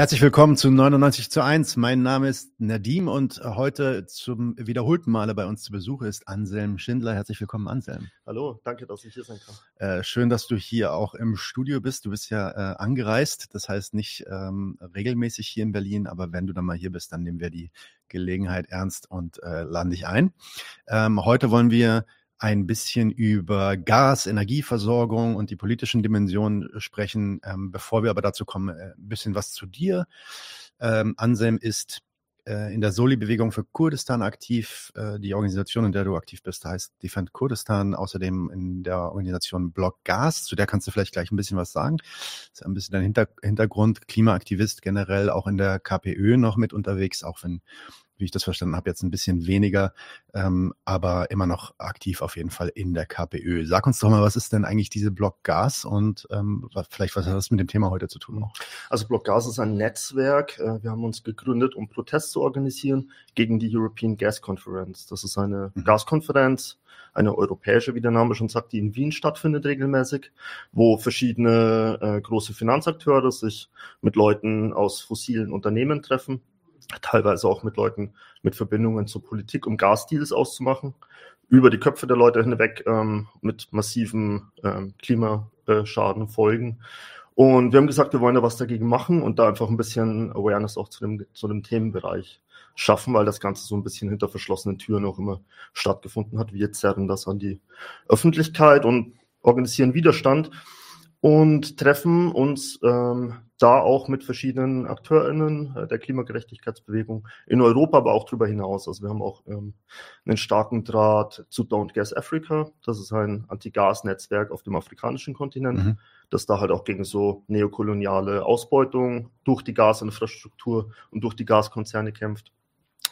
Herzlich willkommen zu 99 zu 1. Mein Name ist Nadim und heute zum wiederholten Male bei uns zu Besuch ist Anselm Schindler. Herzlich willkommen, Anselm. Hallo, danke, dass ich hier sein kann. Äh, schön, dass du hier auch im Studio bist. Du bist ja äh, angereist, das heißt nicht ähm, regelmäßig hier in Berlin, aber wenn du dann mal hier bist, dann nehmen wir die Gelegenheit ernst und äh, laden dich ein. Ähm, heute wollen wir ein bisschen über Gas, Energieversorgung und die politischen Dimensionen sprechen. Ähm, bevor wir aber dazu kommen, äh, ein bisschen was zu dir. Ähm, Ansem ist äh, in der Soli-Bewegung für Kurdistan aktiv. Äh, die Organisation, in der du aktiv bist, heißt Defend Kurdistan. Außerdem in der Organisation Block Gas. Zu der kannst du vielleicht gleich ein bisschen was sagen. Das ist ein bisschen dein Hinter Hintergrund. Klimaaktivist generell auch in der KPÖ noch mit unterwegs, auch wenn wie ich das verstanden habe, jetzt ein bisschen weniger, ähm, aber immer noch aktiv auf jeden Fall in der KPÖ. Sag uns doch mal, was ist denn eigentlich diese Block Gas und ähm, vielleicht was hat das mit dem Thema heute zu tun noch? Also Block Gas ist ein Netzwerk. Äh, wir haben uns gegründet, um Protest zu organisieren gegen die European Gas Conference. Das ist eine mhm. Gaskonferenz, eine europäische, wie der Name schon sagt, die in Wien stattfindet regelmäßig, wo verschiedene äh, große Finanzakteure sich mit Leuten aus fossilen Unternehmen treffen teilweise auch mit Leuten mit Verbindungen zur Politik, um Gasdeals auszumachen, über die Köpfe der Leute hinweg ähm, mit massiven ähm, Klimaschaden folgen. Und wir haben gesagt, wir wollen da was dagegen machen und da einfach ein bisschen Awareness auch zu dem, zu dem Themenbereich schaffen, weil das Ganze so ein bisschen hinter verschlossenen Türen auch immer stattgefunden hat. Wir zerren das an die Öffentlichkeit und organisieren Widerstand und treffen uns ähm, da auch mit verschiedenen AkteurInnen äh, der Klimagerechtigkeitsbewegung in Europa, aber auch darüber hinaus. Also wir haben auch ähm, einen starken Draht zu Don't Gas Africa. Das ist ein Anti-Gas-Netzwerk auf dem afrikanischen Kontinent, mhm. das da halt auch gegen so neokoloniale Ausbeutung durch die Gasinfrastruktur und durch die Gaskonzerne kämpft.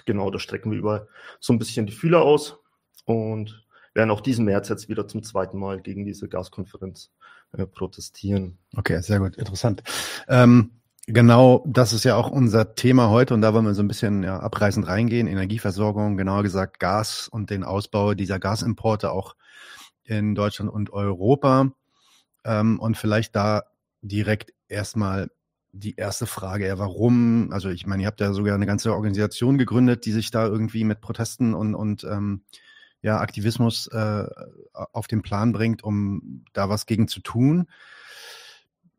Genau, da strecken wir über so ein bisschen die Fühler aus und werden auch diesen März jetzt wieder zum zweiten Mal gegen diese Gaskonferenz äh, protestieren. Okay, sehr gut, interessant. Ähm, genau, das ist ja auch unser Thema heute und da wollen wir so ein bisschen ja, abreißend reingehen. Energieversorgung, genauer gesagt Gas und den Ausbau dieser Gasimporte auch in Deutschland und Europa. Ähm, und vielleicht da direkt erstmal die erste Frage, ja, warum? Also ich meine, ihr habt ja sogar eine ganze Organisation gegründet, die sich da irgendwie mit Protesten und, und ähm, ja, Aktivismus äh, auf den Plan bringt, um da was gegen zu tun.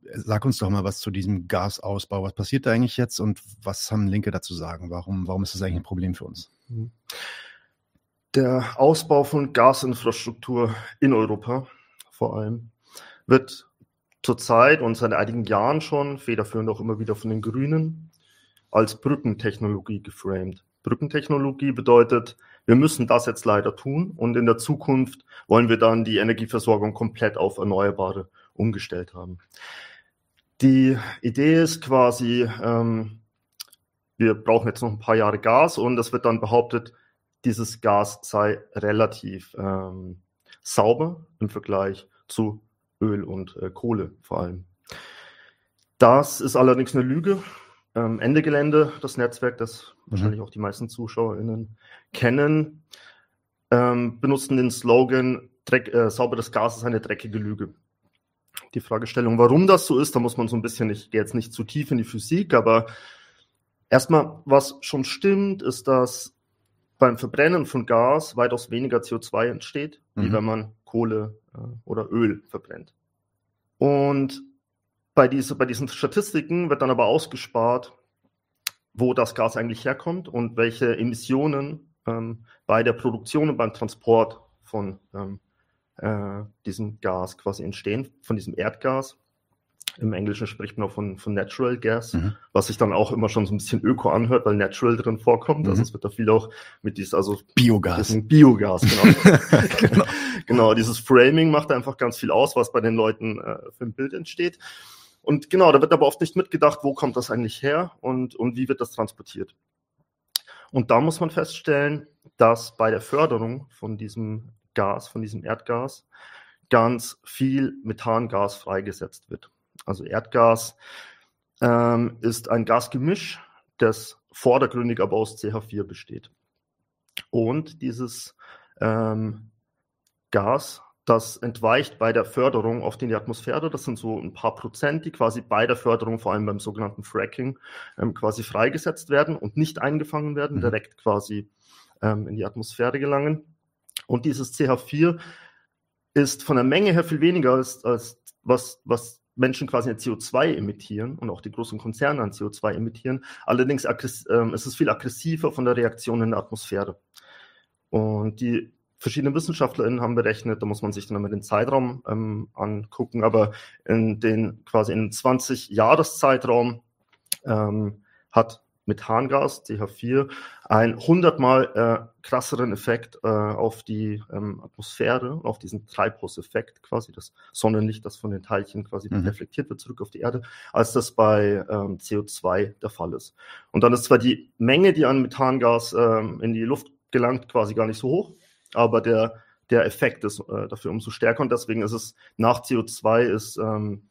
Sag uns doch mal was zu diesem Gasausbau. Was passiert da eigentlich jetzt und was haben Linke dazu sagen? Warum, warum ist das eigentlich ein Problem für uns? Mhm. Der Ausbau von Gasinfrastruktur in Europa vor allem wird zurzeit und seit einigen Jahren schon, federführend auch immer wieder von den Grünen, als Brückentechnologie geframed. Brückentechnologie bedeutet, wir müssen das jetzt leider tun und in der Zukunft wollen wir dann die Energieversorgung komplett auf Erneuerbare umgestellt haben. Die Idee ist quasi, ähm, wir brauchen jetzt noch ein paar Jahre Gas und es wird dann behauptet, dieses Gas sei relativ ähm, sauber im Vergleich zu Öl und äh, Kohle vor allem. Das ist allerdings eine Lüge ähm, Ende Gelände, das Netzwerk, das mhm. wahrscheinlich auch die meisten ZuschauerInnen kennen, ähm, benutzen den Slogan, Dreck, äh, sauberes Gas ist eine dreckige Lüge. Die Fragestellung, warum das so ist, da muss man so ein bisschen, ich gehe jetzt nicht zu tief in die Physik, aber erstmal, was schon stimmt, ist, dass beim Verbrennen von Gas weitaus weniger CO2 entsteht, mhm. wie wenn man Kohle äh, oder Öl verbrennt. Und bei, diese, bei diesen Statistiken wird dann aber ausgespart, wo das Gas eigentlich herkommt und welche Emissionen ähm, bei der Produktion und beim Transport von ähm, äh, diesem Gas quasi entstehen, von diesem Erdgas. Im Englischen spricht man auch von, von Natural Gas, mhm. was sich dann auch immer schon so ein bisschen öko anhört, weil Natural drin vorkommt. Also mhm. Also es wird da viel auch mit diesem, also Biogas. Biogas, genau. genau. genau. dieses Framing macht einfach ganz viel aus, was bei den Leuten äh, für ein Bild entsteht. Und genau, da wird aber oft nicht mitgedacht, wo kommt das eigentlich her und, und wie wird das transportiert. Und da muss man feststellen, dass bei der Förderung von diesem Gas, von diesem Erdgas, ganz viel Methangas freigesetzt wird. Also Erdgas ähm, ist ein Gasgemisch, das vordergründig aber aus CH4 besteht. Und dieses ähm, Gas das entweicht bei der Förderung oft in die Atmosphäre. Das sind so ein paar Prozent, die quasi bei der Förderung, vor allem beim sogenannten Fracking, ähm, quasi freigesetzt werden und nicht eingefangen werden, mhm. direkt quasi ähm, in die Atmosphäre gelangen. Und dieses CH4 ist von der Menge her viel weniger als, als was, was Menschen quasi an CO2 emittieren und auch die großen Konzerne an CO2 emittieren. Allerdings ähm, ist es viel aggressiver von der Reaktion in der Atmosphäre. Und die verschiedene WissenschaftlerInnen haben berechnet, da muss man sich dann immer den Zeitraum ähm, angucken, aber in den quasi in 20 Jahreszeitraum ähm, hat Methangas, CH4, einen hundertmal äh, krasseren Effekt äh, auf die ähm, Atmosphäre, auf diesen Treibhauseffekt quasi, das Sonnenlicht, das von den Teilchen quasi mhm. reflektiert wird zurück auf die Erde, als das bei ähm, CO2 der Fall ist. Und dann ist zwar die Menge, die an Methangas ähm, in die Luft gelangt, quasi gar nicht so hoch, aber der, der Effekt ist äh, dafür umso stärker und deswegen ist es nach CO2 ist ähm,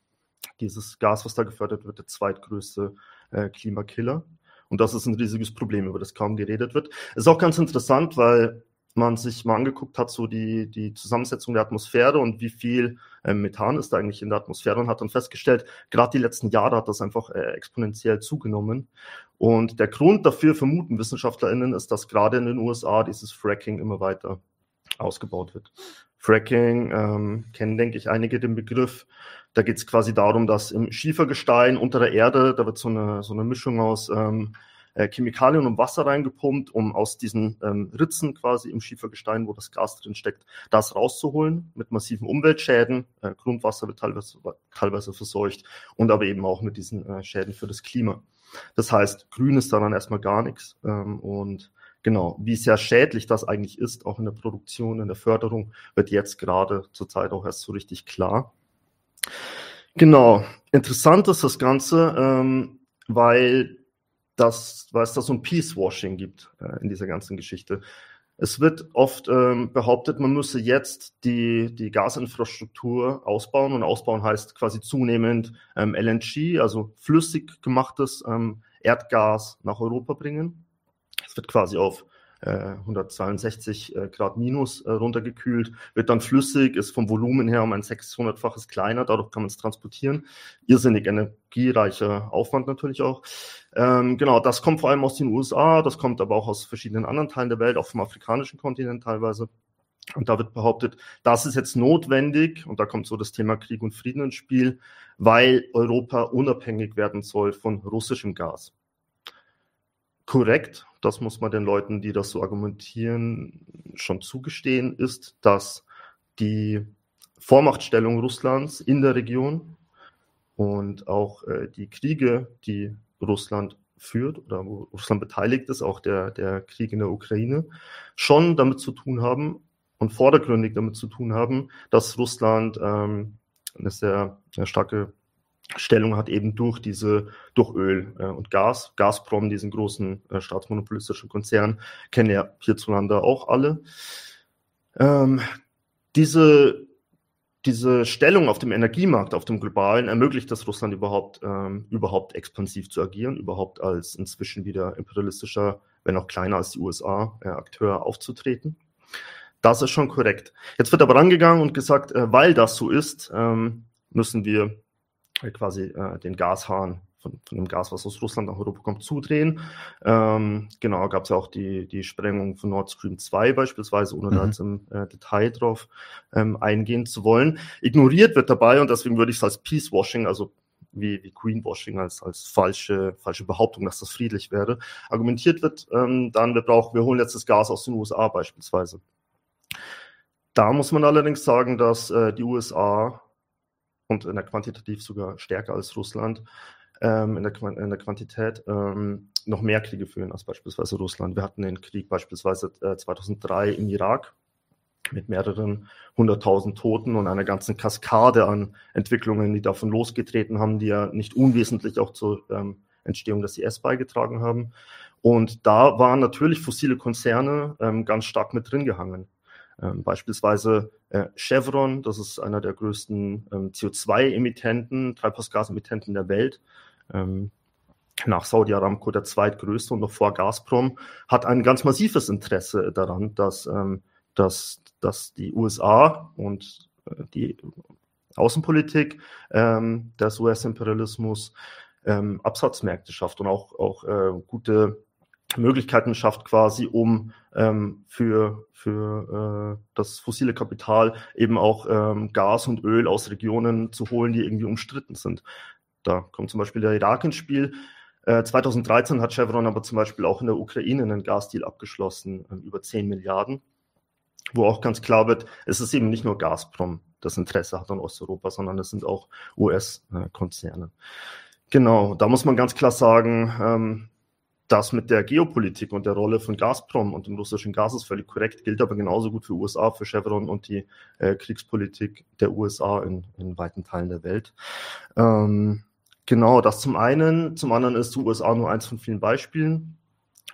dieses Gas, was da gefördert wird, der zweitgrößte äh, Klimakiller. Und das ist ein riesiges Problem, über das kaum geredet wird. Ist auch ganz interessant, weil man sich mal angeguckt hat, so die, die Zusammensetzung der Atmosphäre und wie viel äh, Methan ist eigentlich in der Atmosphäre und hat dann festgestellt, gerade die letzten Jahre hat das einfach äh, exponentiell zugenommen. Und der Grund dafür, vermuten WissenschaftlerInnen, ist, dass gerade in den USA dieses Fracking immer weiter ausgebaut wird. Fracking ähm, kennen, denke ich, einige den Begriff. Da geht es quasi darum, dass im Schiefergestein unter der Erde, da wird so eine, so eine Mischung aus ähm, äh, Chemikalien und Wasser reingepumpt, um aus diesen ähm, Ritzen quasi im Schiefergestein, wo das Gas drin steckt, das rauszuholen mit massiven Umweltschäden. Äh, Grundwasser wird teilweise, teilweise verseucht und aber eben auch mit diesen äh, Schäden für das Klima. Das heißt, grün ist da dann erstmal gar nichts. Ähm, und genau, wie sehr schädlich das eigentlich ist, auch in der Produktion, in der Förderung, wird jetzt gerade zurzeit auch erst so richtig klar. Genau, interessant ist das Ganze, ähm, weil dass, weil es da so ein Peace-Washing gibt äh, in dieser ganzen Geschichte. Es wird oft ähm, behauptet, man müsse jetzt die, die Gasinfrastruktur ausbauen und ausbauen heißt quasi zunehmend ähm, LNG, also flüssig gemachtes ähm, Erdgas nach Europa bringen. Es wird quasi auf 162 äh, äh, Grad minus äh, runtergekühlt, wird dann flüssig, ist vom Volumen her um ein 600-faches kleiner, dadurch kann man es transportieren. Irrsinnig energiereicher Aufwand natürlich auch. Ähm, genau, das kommt vor allem aus den USA, das kommt aber auch aus verschiedenen anderen Teilen der Welt, auch vom afrikanischen Kontinent teilweise. Und da wird behauptet, das ist jetzt notwendig, und da kommt so das Thema Krieg und Frieden ins Spiel, weil Europa unabhängig werden soll von russischem Gas korrekt, das muss man den Leuten, die das so argumentieren, schon zugestehen, ist, dass die Vormachtstellung Russlands in der Region und auch äh, die Kriege, die Russland führt oder wo Russland beteiligt ist, auch der, der Krieg in der Ukraine, schon damit zu tun haben und vordergründig damit zu tun haben, dass Russland ähm, eine sehr, sehr starke Stellung hat eben durch diese, durch Öl äh, und Gas. Gazprom, diesen großen äh, staatsmonopolistischen Konzern, kennen ja hierzulande auch alle. Ähm, diese, diese Stellung auf dem Energiemarkt, auf dem globalen, ermöglicht es Russland überhaupt, ähm, überhaupt expansiv zu agieren, überhaupt als inzwischen wieder imperialistischer, wenn auch kleiner als die USA, äh, Akteur aufzutreten. Das ist schon korrekt. Jetzt wird aber rangegangen und gesagt, äh, weil das so ist, ähm, müssen wir äh, quasi äh, den Gashahn von, von, dem Gas, was aus Russland nach Europa kommt, zudrehen. Ähm, genau, gab es ja auch die, die Sprengung von Nord Stream 2 beispielsweise, ohne mhm. da jetzt im äh, Detail drauf ähm, eingehen zu wollen. Ignoriert wird dabei, und deswegen würde ich es als Peace-Washing, also wie, wie Greenwashing als, als falsche, falsche Behauptung, dass das friedlich wäre, argumentiert wird, ähm, dann wir brauchen, wir holen jetzt das Gas aus den USA beispielsweise. Da muss man allerdings sagen, dass äh, die USA und in der quantitativ sogar stärker als Russland, ähm, in, der, in, der, Quantität ähm, noch mehr Kriege führen als beispielsweise Russland. Wir hatten den Krieg beispielsweise äh, 2003 im Irak mit mehreren hunderttausend Toten und einer ganzen Kaskade an Entwicklungen, die davon losgetreten haben, die ja nicht unwesentlich auch zur ähm, Entstehung des IS beigetragen haben. Und da waren natürlich fossile Konzerne ähm, ganz stark mit drin gehangen. Ähm, beispielsweise äh, Chevron, das ist einer der größten ähm, CO2-Emittenten, Treibhausgasemittenten der Welt. Ähm, nach Saudi Aramco der zweitgrößte und noch vor Gazprom, hat ein ganz massives Interesse daran, dass, ähm, dass, dass die USA und die Außenpolitik ähm, des US-Imperialismus ähm, Absatzmärkte schafft und auch, auch äh, gute Möglichkeiten schafft quasi, um ähm, für, für äh, das fossile Kapital eben auch ähm, Gas und Öl aus Regionen zu holen, die irgendwie umstritten sind. Da kommt zum Beispiel der Irak ins Spiel. Äh, 2013 hat Chevron aber zum Beispiel auch in der Ukraine einen Gasdeal abgeschlossen, äh, über 10 Milliarden, wo auch ganz klar wird, es ist eben nicht nur Gazprom, das Interesse hat an Osteuropa, sondern es sind auch US-Konzerne. Genau, da muss man ganz klar sagen, ähm, das mit der Geopolitik und der Rolle von Gazprom und dem russischen Gas ist völlig korrekt, gilt aber genauso gut für USA, für Chevron und die äh, Kriegspolitik der USA in, in weiten Teilen der Welt. Ähm, genau, das zum einen. Zum anderen ist die USA nur eins von vielen Beispielen.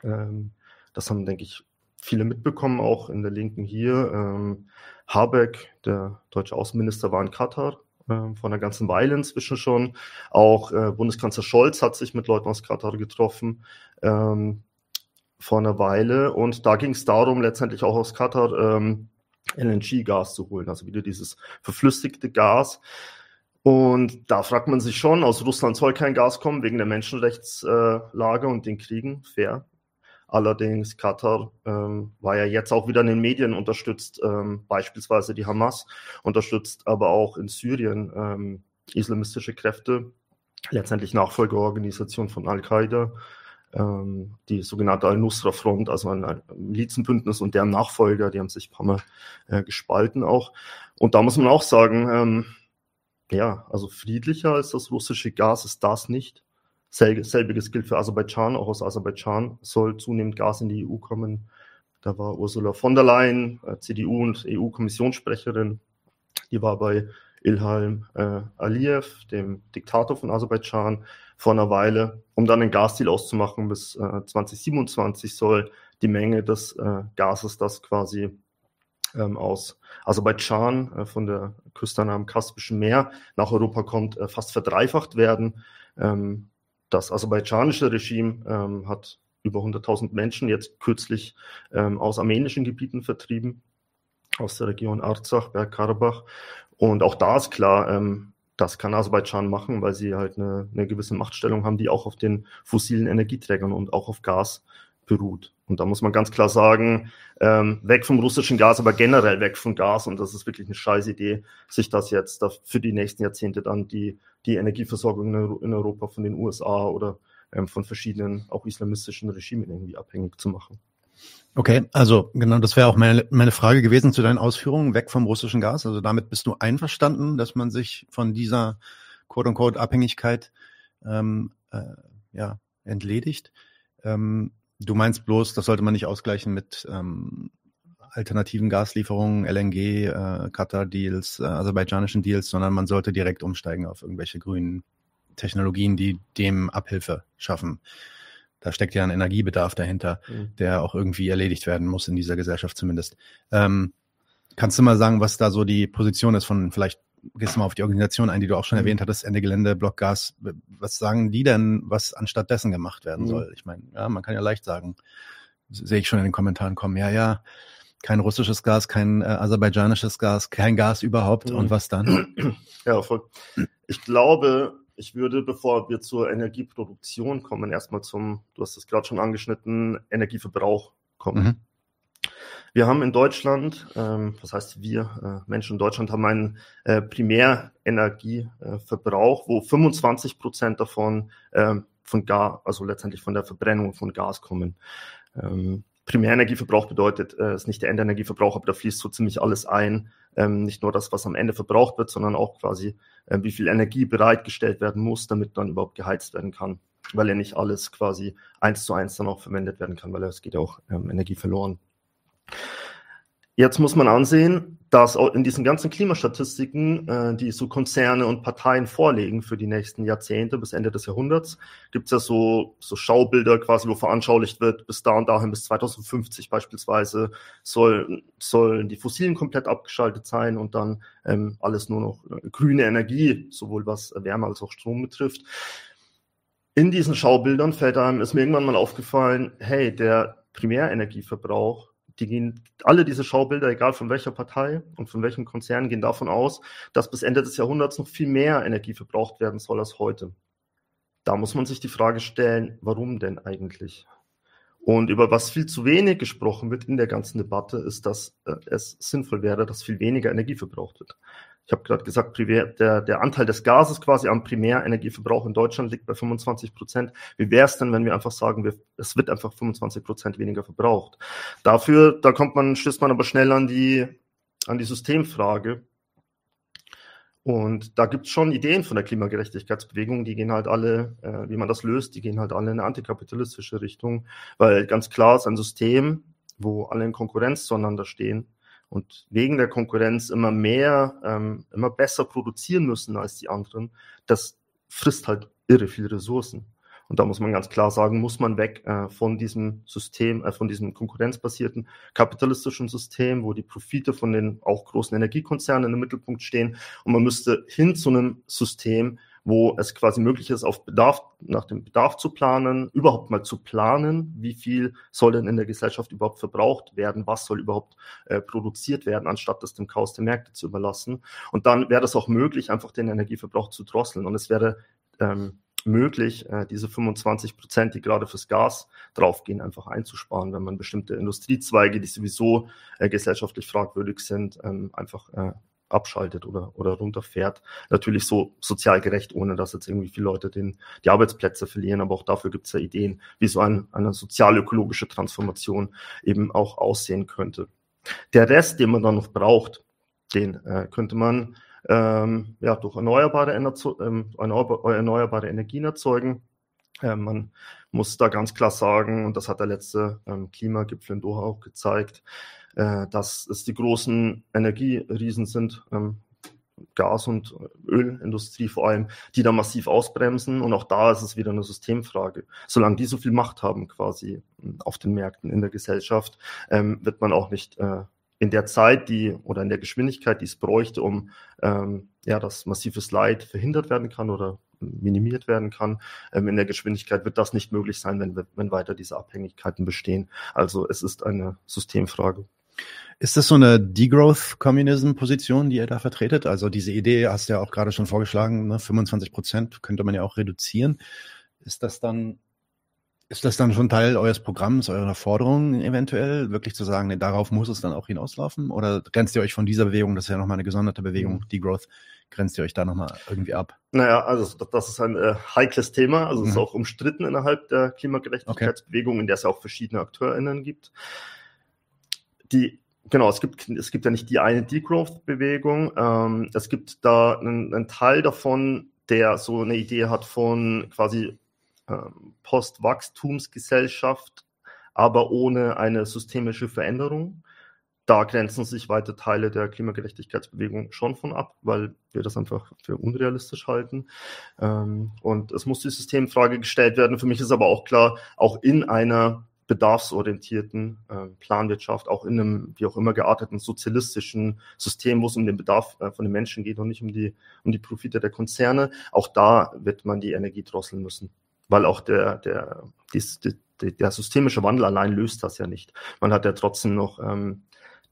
Ähm, das haben, denke ich, viele mitbekommen, auch in der Linken hier. Ähm, Habeck, der deutsche Außenminister, war in Katar äh, vor einer ganzen Weile inzwischen schon. Auch äh, Bundeskanzler Scholz hat sich mit Leuten aus Katar getroffen ähm, vor einer Weile. Und da ging es darum, letztendlich auch aus Katar ähm, LNG-Gas zu holen, also wieder dieses verflüssigte Gas. Und da fragt man sich schon, aus Russland soll kein Gas kommen wegen der Menschenrechtslage und den Kriegen, fair. Allerdings Katar ähm, war ja jetzt auch wieder in den Medien unterstützt, ähm, beispielsweise die Hamas, unterstützt aber auch in Syrien ähm, islamistische Kräfte, letztendlich Nachfolgeorganisation von Al-Qaida, ähm, die sogenannte Al-Nusra-Front, also ein Milizenbündnis und deren Nachfolger, die haben sich ein paar Mal äh, gespalten auch. Und da muss man auch sagen, ähm, ja, also friedlicher als das russische Gas ist das nicht. Selbiges gilt für Aserbaidschan. Auch aus Aserbaidschan soll zunehmend Gas in die EU kommen. Da war Ursula von der Leyen, äh, CDU und EU-Kommissionssprecherin. Die war bei Ilham äh, Aliyev, dem Diktator von Aserbaidschan, vor einer Weile, um dann einen Gasdeal auszumachen. Bis äh, 2027 soll die Menge des äh, Gases, das quasi ähm, aus Aserbaidschan äh, von der Küste am Kaspischen Meer nach Europa kommt, äh, fast verdreifacht werden. Ähm, das aserbaidschanische Regime ähm, hat über 100.000 Menschen jetzt kürzlich ähm, aus armenischen Gebieten vertrieben, aus der Region Arzach, Bergkarabach. Und auch da ist klar, ähm, das kann Aserbaidschan machen, weil sie halt eine, eine gewisse Machtstellung haben, die auch auf den fossilen Energieträgern und auch auf Gas beruht. Und da muss man ganz klar sagen, ähm, weg vom russischen Gas, aber generell weg von Gas. Und das ist wirklich eine scheiß Idee, sich das jetzt für die nächsten Jahrzehnte dann die, die Energieversorgung in Europa von den USA oder ähm, von verschiedenen auch islamistischen Regimen irgendwie abhängig zu machen. Okay, also genau, das wäre auch meine, meine Frage gewesen zu deinen Ausführungen, weg vom russischen Gas. Also damit bist du einverstanden, dass man sich von dieser quote-unquote Abhängigkeit ähm, äh, ja, entledigt. Ähm, Du meinst bloß, das sollte man nicht ausgleichen mit ähm, alternativen Gaslieferungen, LNG, äh, Katar-Deals, äh, aserbaidschanischen Deals, sondern man sollte direkt umsteigen auf irgendwelche grünen Technologien, die dem Abhilfe schaffen. Da steckt ja ein Energiebedarf dahinter, mhm. der auch irgendwie erledigt werden muss in dieser Gesellschaft zumindest. Ähm, kannst du mal sagen, was da so die Position ist von vielleicht gehst du mal auf die Organisation ein, die du auch schon mhm. erwähnt hattest, Ende Gelände, Blockgas. Was sagen die denn, was anstatt dessen gemacht werden mhm. soll? Ich meine, ja, man kann ja leicht sagen, sehe ich schon in den Kommentaren kommen, ja, ja, kein russisches Gas, kein äh, aserbaidschanisches Gas, kein Gas überhaupt mhm. und was dann? Ja, voll. Ich glaube, ich würde, bevor wir zur Energieproduktion kommen, erstmal zum, du hast es gerade schon angeschnitten, Energieverbrauch kommen. Wir haben in Deutschland, ähm, was heißt wir, äh, Menschen in Deutschland haben einen äh, Primärenergieverbrauch, wo 25 Prozent davon ähm, von Gas, also letztendlich von der Verbrennung von Gas kommen. Ähm, Primärenergieverbrauch bedeutet, äh, ist nicht der Endenergieverbrauch, aber da fließt so ziemlich alles ein. Ähm, nicht nur das, was am Ende verbraucht wird, sondern auch quasi, äh, wie viel Energie bereitgestellt werden muss, damit dann überhaupt geheizt werden kann. Weil ja nicht alles quasi eins zu eins dann auch verwendet werden kann, weil es geht auch ähm, Energie verloren. Jetzt muss man ansehen, dass in diesen ganzen Klimastatistiken, äh, die so Konzerne und Parteien vorlegen für die nächsten Jahrzehnte bis Ende des Jahrhunderts, gibt es ja so, so Schaubilder quasi, wo veranschaulicht wird, bis da und dahin, bis 2050 beispielsweise, soll, sollen die Fossilen komplett abgeschaltet sein und dann ähm, alles nur noch äh, grüne Energie, sowohl was Wärme als auch Strom betrifft. In diesen Schaubildern fällt einem, ist mir irgendwann mal aufgefallen, hey, der Primärenergieverbrauch die gehen, alle diese Schaubilder, egal von welcher Partei und von welchem Konzern, gehen davon aus, dass bis Ende des Jahrhunderts noch viel mehr Energie verbraucht werden soll als heute. Da muss man sich die Frage stellen, warum denn eigentlich? Und über was viel zu wenig gesprochen wird in der ganzen Debatte, ist, dass äh, es sinnvoll wäre, dass viel weniger Energie verbraucht wird. Ich habe gerade gesagt, der, der Anteil des Gases quasi am Primärenergieverbrauch in Deutschland liegt bei 25 Prozent. Wie wäre es denn, wenn wir einfach sagen, wir, es wird einfach 25 Prozent weniger verbraucht? Dafür, da kommt man, stößt man aber schnell an die, an die Systemfrage. Und da gibt es schon Ideen von der Klimagerechtigkeitsbewegung, die gehen halt alle, äh, wie man das löst, die gehen halt alle in eine antikapitalistische Richtung, weil ganz klar ist ein System, wo alle in Konkurrenz zueinander stehen, und wegen der Konkurrenz immer mehr, ähm, immer besser produzieren müssen als die anderen, das frisst halt irre viel Ressourcen. Und da muss man ganz klar sagen, muss man weg äh, von diesem System, äh, von diesem konkurrenzbasierten kapitalistischen System, wo die Profite von den auch großen Energiekonzernen im Mittelpunkt stehen. Und man müsste hin zu einem System, wo es quasi möglich ist, auf Bedarf, nach dem Bedarf zu planen, überhaupt mal zu planen, wie viel soll denn in der Gesellschaft überhaupt verbraucht werden, was soll überhaupt äh, produziert werden, anstatt das dem Chaos der Märkte zu überlassen. Und dann wäre es auch möglich, einfach den Energieverbrauch zu drosseln. Und es wäre ähm, möglich, äh, diese 25 Prozent, die gerade fürs Gas draufgehen, einfach einzusparen, wenn man bestimmte Industriezweige, die sowieso äh, gesellschaftlich fragwürdig sind, ähm, einfach äh, abschaltet oder, oder runterfährt. Natürlich so sozial gerecht, ohne dass jetzt irgendwie viele Leute den, die Arbeitsplätze verlieren. Aber auch dafür gibt es ja Ideen, wie so ein, eine sozial-ökologische Transformation eben auch aussehen könnte. Der Rest, den man dann noch braucht, den äh, könnte man ähm, ja, durch erneuerbare, ähm, erneuerbare Energien erzeugen. Äh, man muss da ganz klar sagen, und das hat der letzte ähm, Klimagipfel in Doha auch gezeigt, äh, dass es die großen Energieriesen sind, ähm, Gas- und Ölindustrie vor allem, die da massiv ausbremsen. Und auch da ist es wieder eine Systemfrage. Solange die so viel Macht haben quasi hm, auf den Märkten in der Gesellschaft, ähm, wird man auch nicht äh, in der Zeit, die oder in der Geschwindigkeit, die es bräuchte, um ähm, ja, dass massives Leid verhindert werden kann oder minimiert werden kann. Ähm, in der Geschwindigkeit wird das nicht möglich sein, wenn, wenn weiter diese Abhängigkeiten bestehen. Also es ist eine Systemfrage. Ist das so eine Degrowth-Communism-Position, die ihr da vertretet? Also diese Idee hast du ja auch gerade schon vorgeschlagen, ne? 25 Prozent könnte man ja auch reduzieren. Ist das dann, ist das dann schon Teil eures Programms, eurer Forderungen eventuell, wirklich zu sagen, nee, darauf muss es dann auch hinauslaufen? Oder grenzt ihr euch von dieser Bewegung, das ist ja nochmal eine gesonderte Bewegung, mhm. Degrowth, grenzt ihr euch da nochmal irgendwie ab? Naja, also das ist ein äh, heikles Thema, also es mhm. ist auch umstritten innerhalb der Klimagerechtigkeitsbewegung, okay. in der es ja auch verschiedene AkteurInnen gibt. Die genau, es gibt, es gibt ja nicht die eine Degrowth-Bewegung. Ähm, es gibt da einen, einen, Teil davon, der so eine Idee hat von quasi ähm, Postwachstumsgesellschaft, aber ohne eine systemische Veränderung. Da grenzen sich weite Teile der Klimagerechtigkeitsbewegung schon von ab, weil wir das einfach für unrealistisch halten. Ähm, und es muss die Systemfrage gestellt werden. Für mich ist aber auch klar, auch in einer bedarfsorientierten äh, Planwirtschaft, auch in einem wie auch immer gearteten sozialistischen System, wo es um den Bedarf äh, von den Menschen geht und nicht um die, um die Profite der Konzerne. Auch da wird man die Energie drosseln müssen, weil auch der, der, die, die, der systemische Wandel allein löst das ja nicht. Man hat ja trotzdem noch ähm,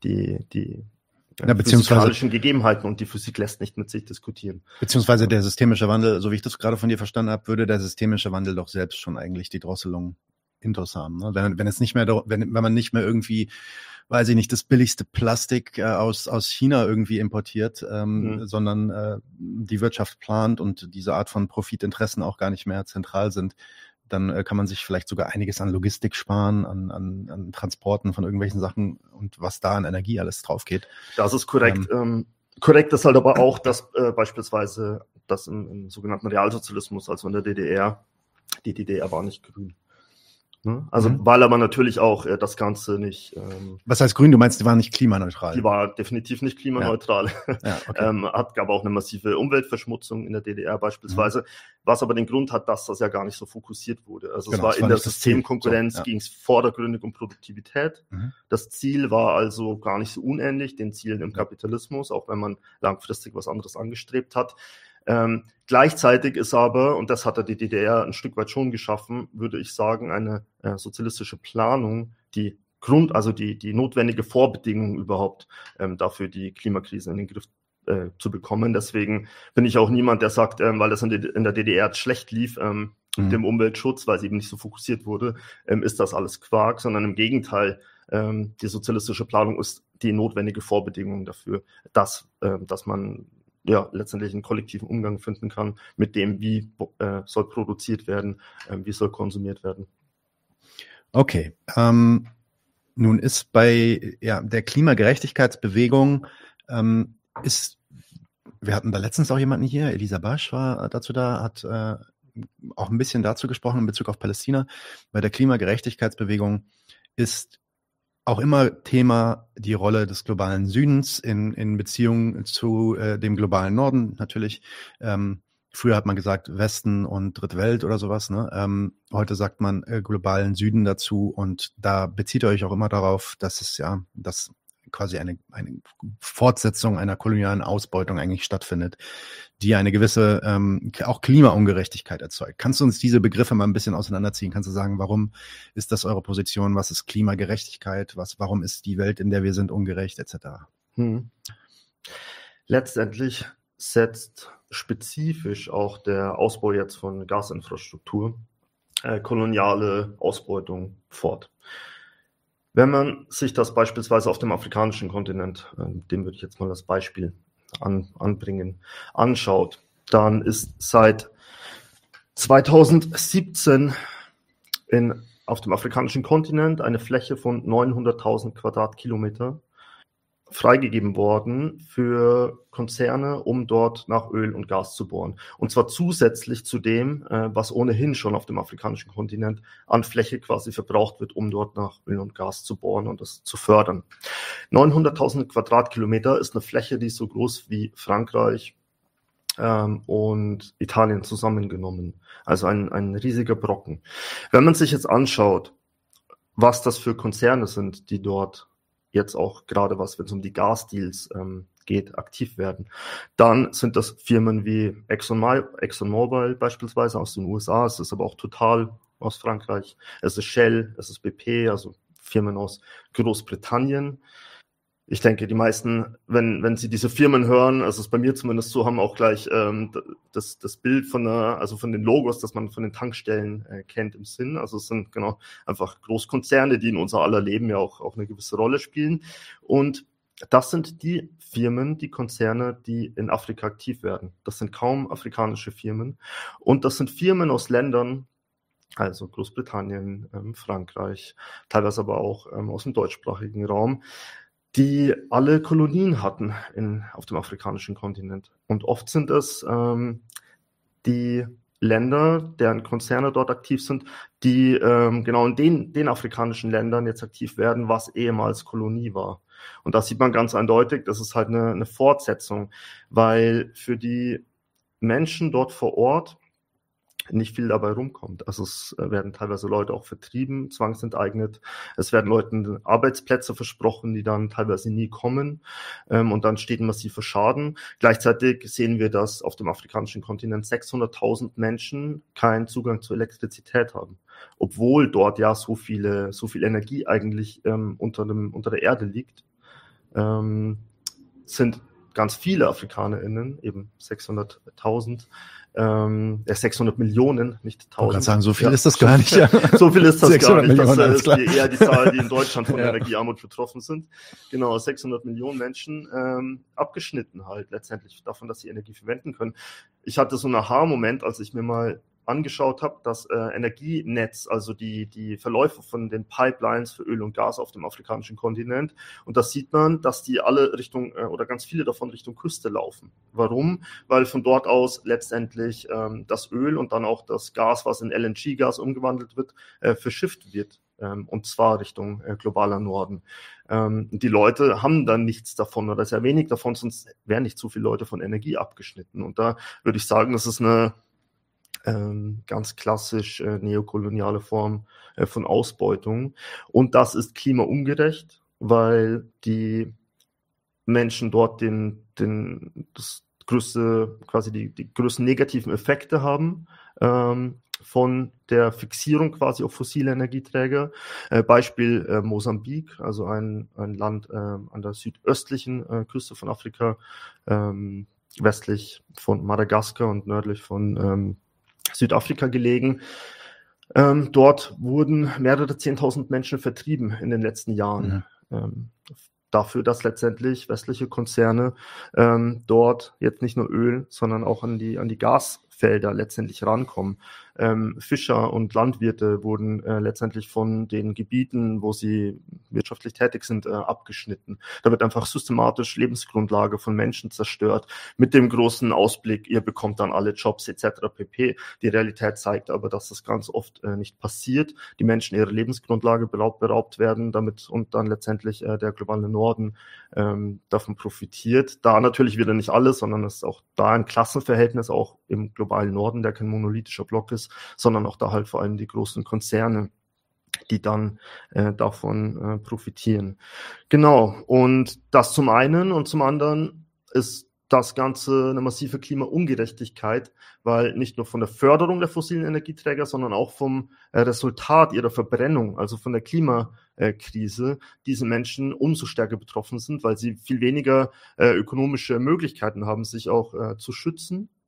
die, die äh, ja, beziehungsweise Gegebenheiten und die Physik lässt nicht mit sich diskutieren. Beziehungsweise der systemische Wandel, so wie ich das gerade von dir verstanden habe, würde der systemische Wandel doch selbst schon eigentlich die Drosselung Intos haben. Ne? Wenn, wenn es nicht mehr, wenn, wenn man nicht mehr irgendwie, weiß ich nicht, das billigste Plastik äh, aus, aus China irgendwie importiert, ähm, mhm. sondern äh, die Wirtschaft plant und diese Art von Profitinteressen auch gar nicht mehr zentral sind, dann äh, kann man sich vielleicht sogar einiges an Logistik sparen, an, an, an Transporten von irgendwelchen Sachen und was da an Energie alles drauf geht. Das ist korrekt. Ähm, ähm, korrekt ist halt aber auch, dass äh, beispielsweise das im, im sogenannten Realsozialismus, also in der DDR, die DDR war nicht grün. Ne? Also, mhm. weil aber natürlich auch äh, das Ganze nicht. Ähm, Was heißt grün? Du meinst, die war nicht klimaneutral? Die war definitiv nicht klimaneutral. Ja. Ja, okay. ähm, hat gab auch eine massive Umweltverschmutzung in der DDR beispielsweise, mhm. was aber den Grund hat, dass das ja gar nicht so fokussiert wurde. Also genau, es war in war der Systemkonkurrenz so, ja. ging es vordergründig um Produktivität. Mhm. Das Ziel war also gar nicht so unähnlich den Zielen im Kapitalismus, auch wenn man langfristig was anderes angestrebt hat. Ähm, gleichzeitig ist aber, und das hat er die DDR ein Stück weit schon geschaffen, würde ich sagen, eine äh, sozialistische Planung, die Grund, also die, die notwendige Vorbedingung überhaupt ähm, dafür, die Klimakrise in den Griff äh, zu bekommen. Deswegen bin ich auch niemand, der sagt, ähm, weil das in, in, der DDR schlecht lief, ähm, mhm. dem Umweltschutz, weil es eben nicht so fokussiert wurde, ähm, ist das alles Quark, sondern im Gegenteil, ähm, die sozialistische Planung ist die notwendige Vorbedingung dafür, dass, äh, dass man ja letztendlich einen kollektiven Umgang finden kann mit dem, wie äh, soll produziert werden, äh, wie soll konsumiert werden. Okay. Ähm, nun ist bei ja, der Klimagerechtigkeitsbewegung ähm, ist, wir hatten da letztens auch jemanden hier, Elisa Basch war dazu da, hat äh, auch ein bisschen dazu gesprochen in Bezug auf Palästina. Bei der Klimagerechtigkeitsbewegung ist auch immer Thema die Rolle des globalen Südens in, in Beziehung zu äh, dem globalen Norden natürlich. Ähm, früher hat man gesagt Westen und Dritte Welt oder sowas. Ne? Ähm, heute sagt man äh, globalen Süden dazu und da bezieht ihr euch auch immer darauf, dass es ja, dass quasi eine, eine Fortsetzung einer kolonialen Ausbeutung eigentlich stattfindet, die eine gewisse ähm, auch Klimaungerechtigkeit erzeugt. Kannst du uns diese Begriffe mal ein bisschen auseinanderziehen? Kannst du sagen, warum ist das eure Position? Was ist Klimagerechtigkeit? Was, warum ist die Welt, in der wir sind, ungerecht, etc.? Hm. Letztendlich setzt spezifisch auch der Ausbau jetzt von Gasinfrastruktur äh, koloniale Ausbeutung fort. Wenn man sich das beispielsweise auf dem afrikanischen Kontinent, äh, dem würde ich jetzt mal das Beispiel an, anbringen, anschaut, dann ist seit 2017 in, auf dem afrikanischen Kontinent eine Fläche von 900.000 Quadratkilometer freigegeben worden für Konzerne, um dort nach Öl und Gas zu bohren. Und zwar zusätzlich zu dem, äh, was ohnehin schon auf dem afrikanischen Kontinent an Fläche quasi verbraucht wird, um dort nach Öl und Gas zu bohren und das zu fördern. 900.000 Quadratkilometer ist eine Fläche, die so groß wie Frankreich ähm, und Italien zusammengenommen. Also ein, ein riesiger Brocken. Wenn man sich jetzt anschaut, was das für Konzerne sind, die dort jetzt auch gerade was, wenn es um die Gasdeals ähm, geht, aktiv werden. Dann sind das Firmen wie ExxonMobil, ExxonMobil beispielsweise aus den USA, es ist aber auch Total aus Frankreich, es ist Shell, es ist BP, also Firmen aus Großbritannien ich denke, die meisten, wenn, wenn sie diese Firmen hören, also es bei mir zumindest so, haben auch gleich ähm, das, das Bild von der, also von den Logos, das man von den Tankstellen äh, kennt im Sinn. Also es sind genau einfach Großkonzerne, die in unser aller Leben ja auch, auch eine gewisse Rolle spielen. Und das sind die Firmen, die Konzerne, die in Afrika aktiv werden. Das sind kaum afrikanische Firmen. Und das sind Firmen aus Ländern, also Großbritannien, ähm, Frankreich, teilweise aber auch ähm, aus dem deutschsprachigen Raum, die alle Kolonien hatten in, auf dem afrikanischen Kontinent. Und oft sind es ähm, die Länder, deren Konzerne dort aktiv sind, die ähm, genau in den, den afrikanischen Ländern jetzt aktiv werden, was ehemals Kolonie war. Und das sieht man ganz eindeutig, das ist halt eine, eine Fortsetzung, weil für die Menschen dort vor Ort nicht viel dabei rumkommt. Also es äh, werden teilweise Leute auch vertrieben, zwangsenteignet. Es werden Leuten Arbeitsplätze versprochen, die dann teilweise nie kommen. Ähm, und dann steht ein massiver Schaden. Gleichzeitig sehen wir, dass auf dem afrikanischen Kontinent 600.000 Menschen keinen Zugang zur Elektrizität haben. Obwohl dort ja so viele, so viel Energie eigentlich ähm, unter, dem, unter der Erde liegt, ähm, sind ganz viele AfrikanerInnen, eben 600.000, ähm, 600 Millionen, nicht 1000. Ich sagen, so viel ja, ist das gar nicht. Ja. so viel ist das gar nicht. Millionen, das ist die, eher die Zahl, die in Deutschland von ja. Energiearmut betroffen sind. Genau, 600 Millionen Menschen ähm, abgeschnitten halt letztendlich davon, dass sie Energie verwenden können. Ich hatte so einen Aha-Moment, als ich mir mal angeschaut habe, das äh, Energienetz, also die, die Verläufe von den Pipelines für Öl und Gas auf dem afrikanischen Kontinent. Und da sieht man, dass die alle Richtung äh, oder ganz viele davon Richtung Küste laufen. Warum? Weil von dort aus letztendlich ähm, das Öl und dann auch das Gas, was in LNG-Gas umgewandelt wird, äh, verschifft wird. Ähm, und zwar Richtung äh, globaler Norden. Ähm, die Leute haben dann nichts davon oder sehr wenig davon, sonst wären nicht so viele Leute von Energie abgeschnitten. Und da würde ich sagen, das ist eine ähm, ganz klassisch äh, neokoloniale Form äh, von Ausbeutung. Und das ist klimaungerecht, weil die Menschen dort den, den, das größte, quasi die, die größten negativen Effekte haben ähm, von der Fixierung quasi auf fossile Energieträger. Äh, Beispiel äh, Mosambik, also ein, ein Land äh, an der südöstlichen äh, Küste von Afrika, ähm, westlich von Madagaskar und nördlich von ähm, Südafrika gelegen. Ähm, dort wurden mehrere Zehntausend Menschen vertrieben in den letzten Jahren. Mhm. Ähm, dafür, dass letztendlich westliche Konzerne ähm, dort jetzt nicht nur Öl, sondern auch an die, an die Gasfelder letztendlich rankommen ähm, Fischer und Landwirte wurden äh, letztendlich von den Gebieten, wo sie wirtschaftlich tätig sind, äh, abgeschnitten. Da wird einfach systematisch Lebensgrundlage von Menschen zerstört, mit dem großen Ausblick, ihr bekommt dann alle Jobs etc. pp. Die Realität zeigt aber, dass das ganz oft äh, nicht passiert. Die Menschen ihre Lebensgrundlage beraubt, beraubt werden, damit und dann letztendlich äh, der globale Norden ähm, davon profitiert. Da natürlich wieder nicht alles, sondern es ist auch da ein Klassenverhältnis, auch im globalen Norden, der kein monolithischer Block ist ist, sondern auch da halt vor allem die großen Konzerne die dann äh, davon äh, profitieren. Genau, und das zum einen und zum anderen ist das Ganze eine massive Klimaungerechtigkeit, weil nicht nur von der Förderung der fossilen Energieträger, sondern auch vom äh, Resultat ihrer Verbrennung, also von der Klimakrise, diese Menschen umso stärker betroffen sind, weil sie viel weniger äh, ökonomische Möglichkeiten haben, sich auch äh, zu schützen äh,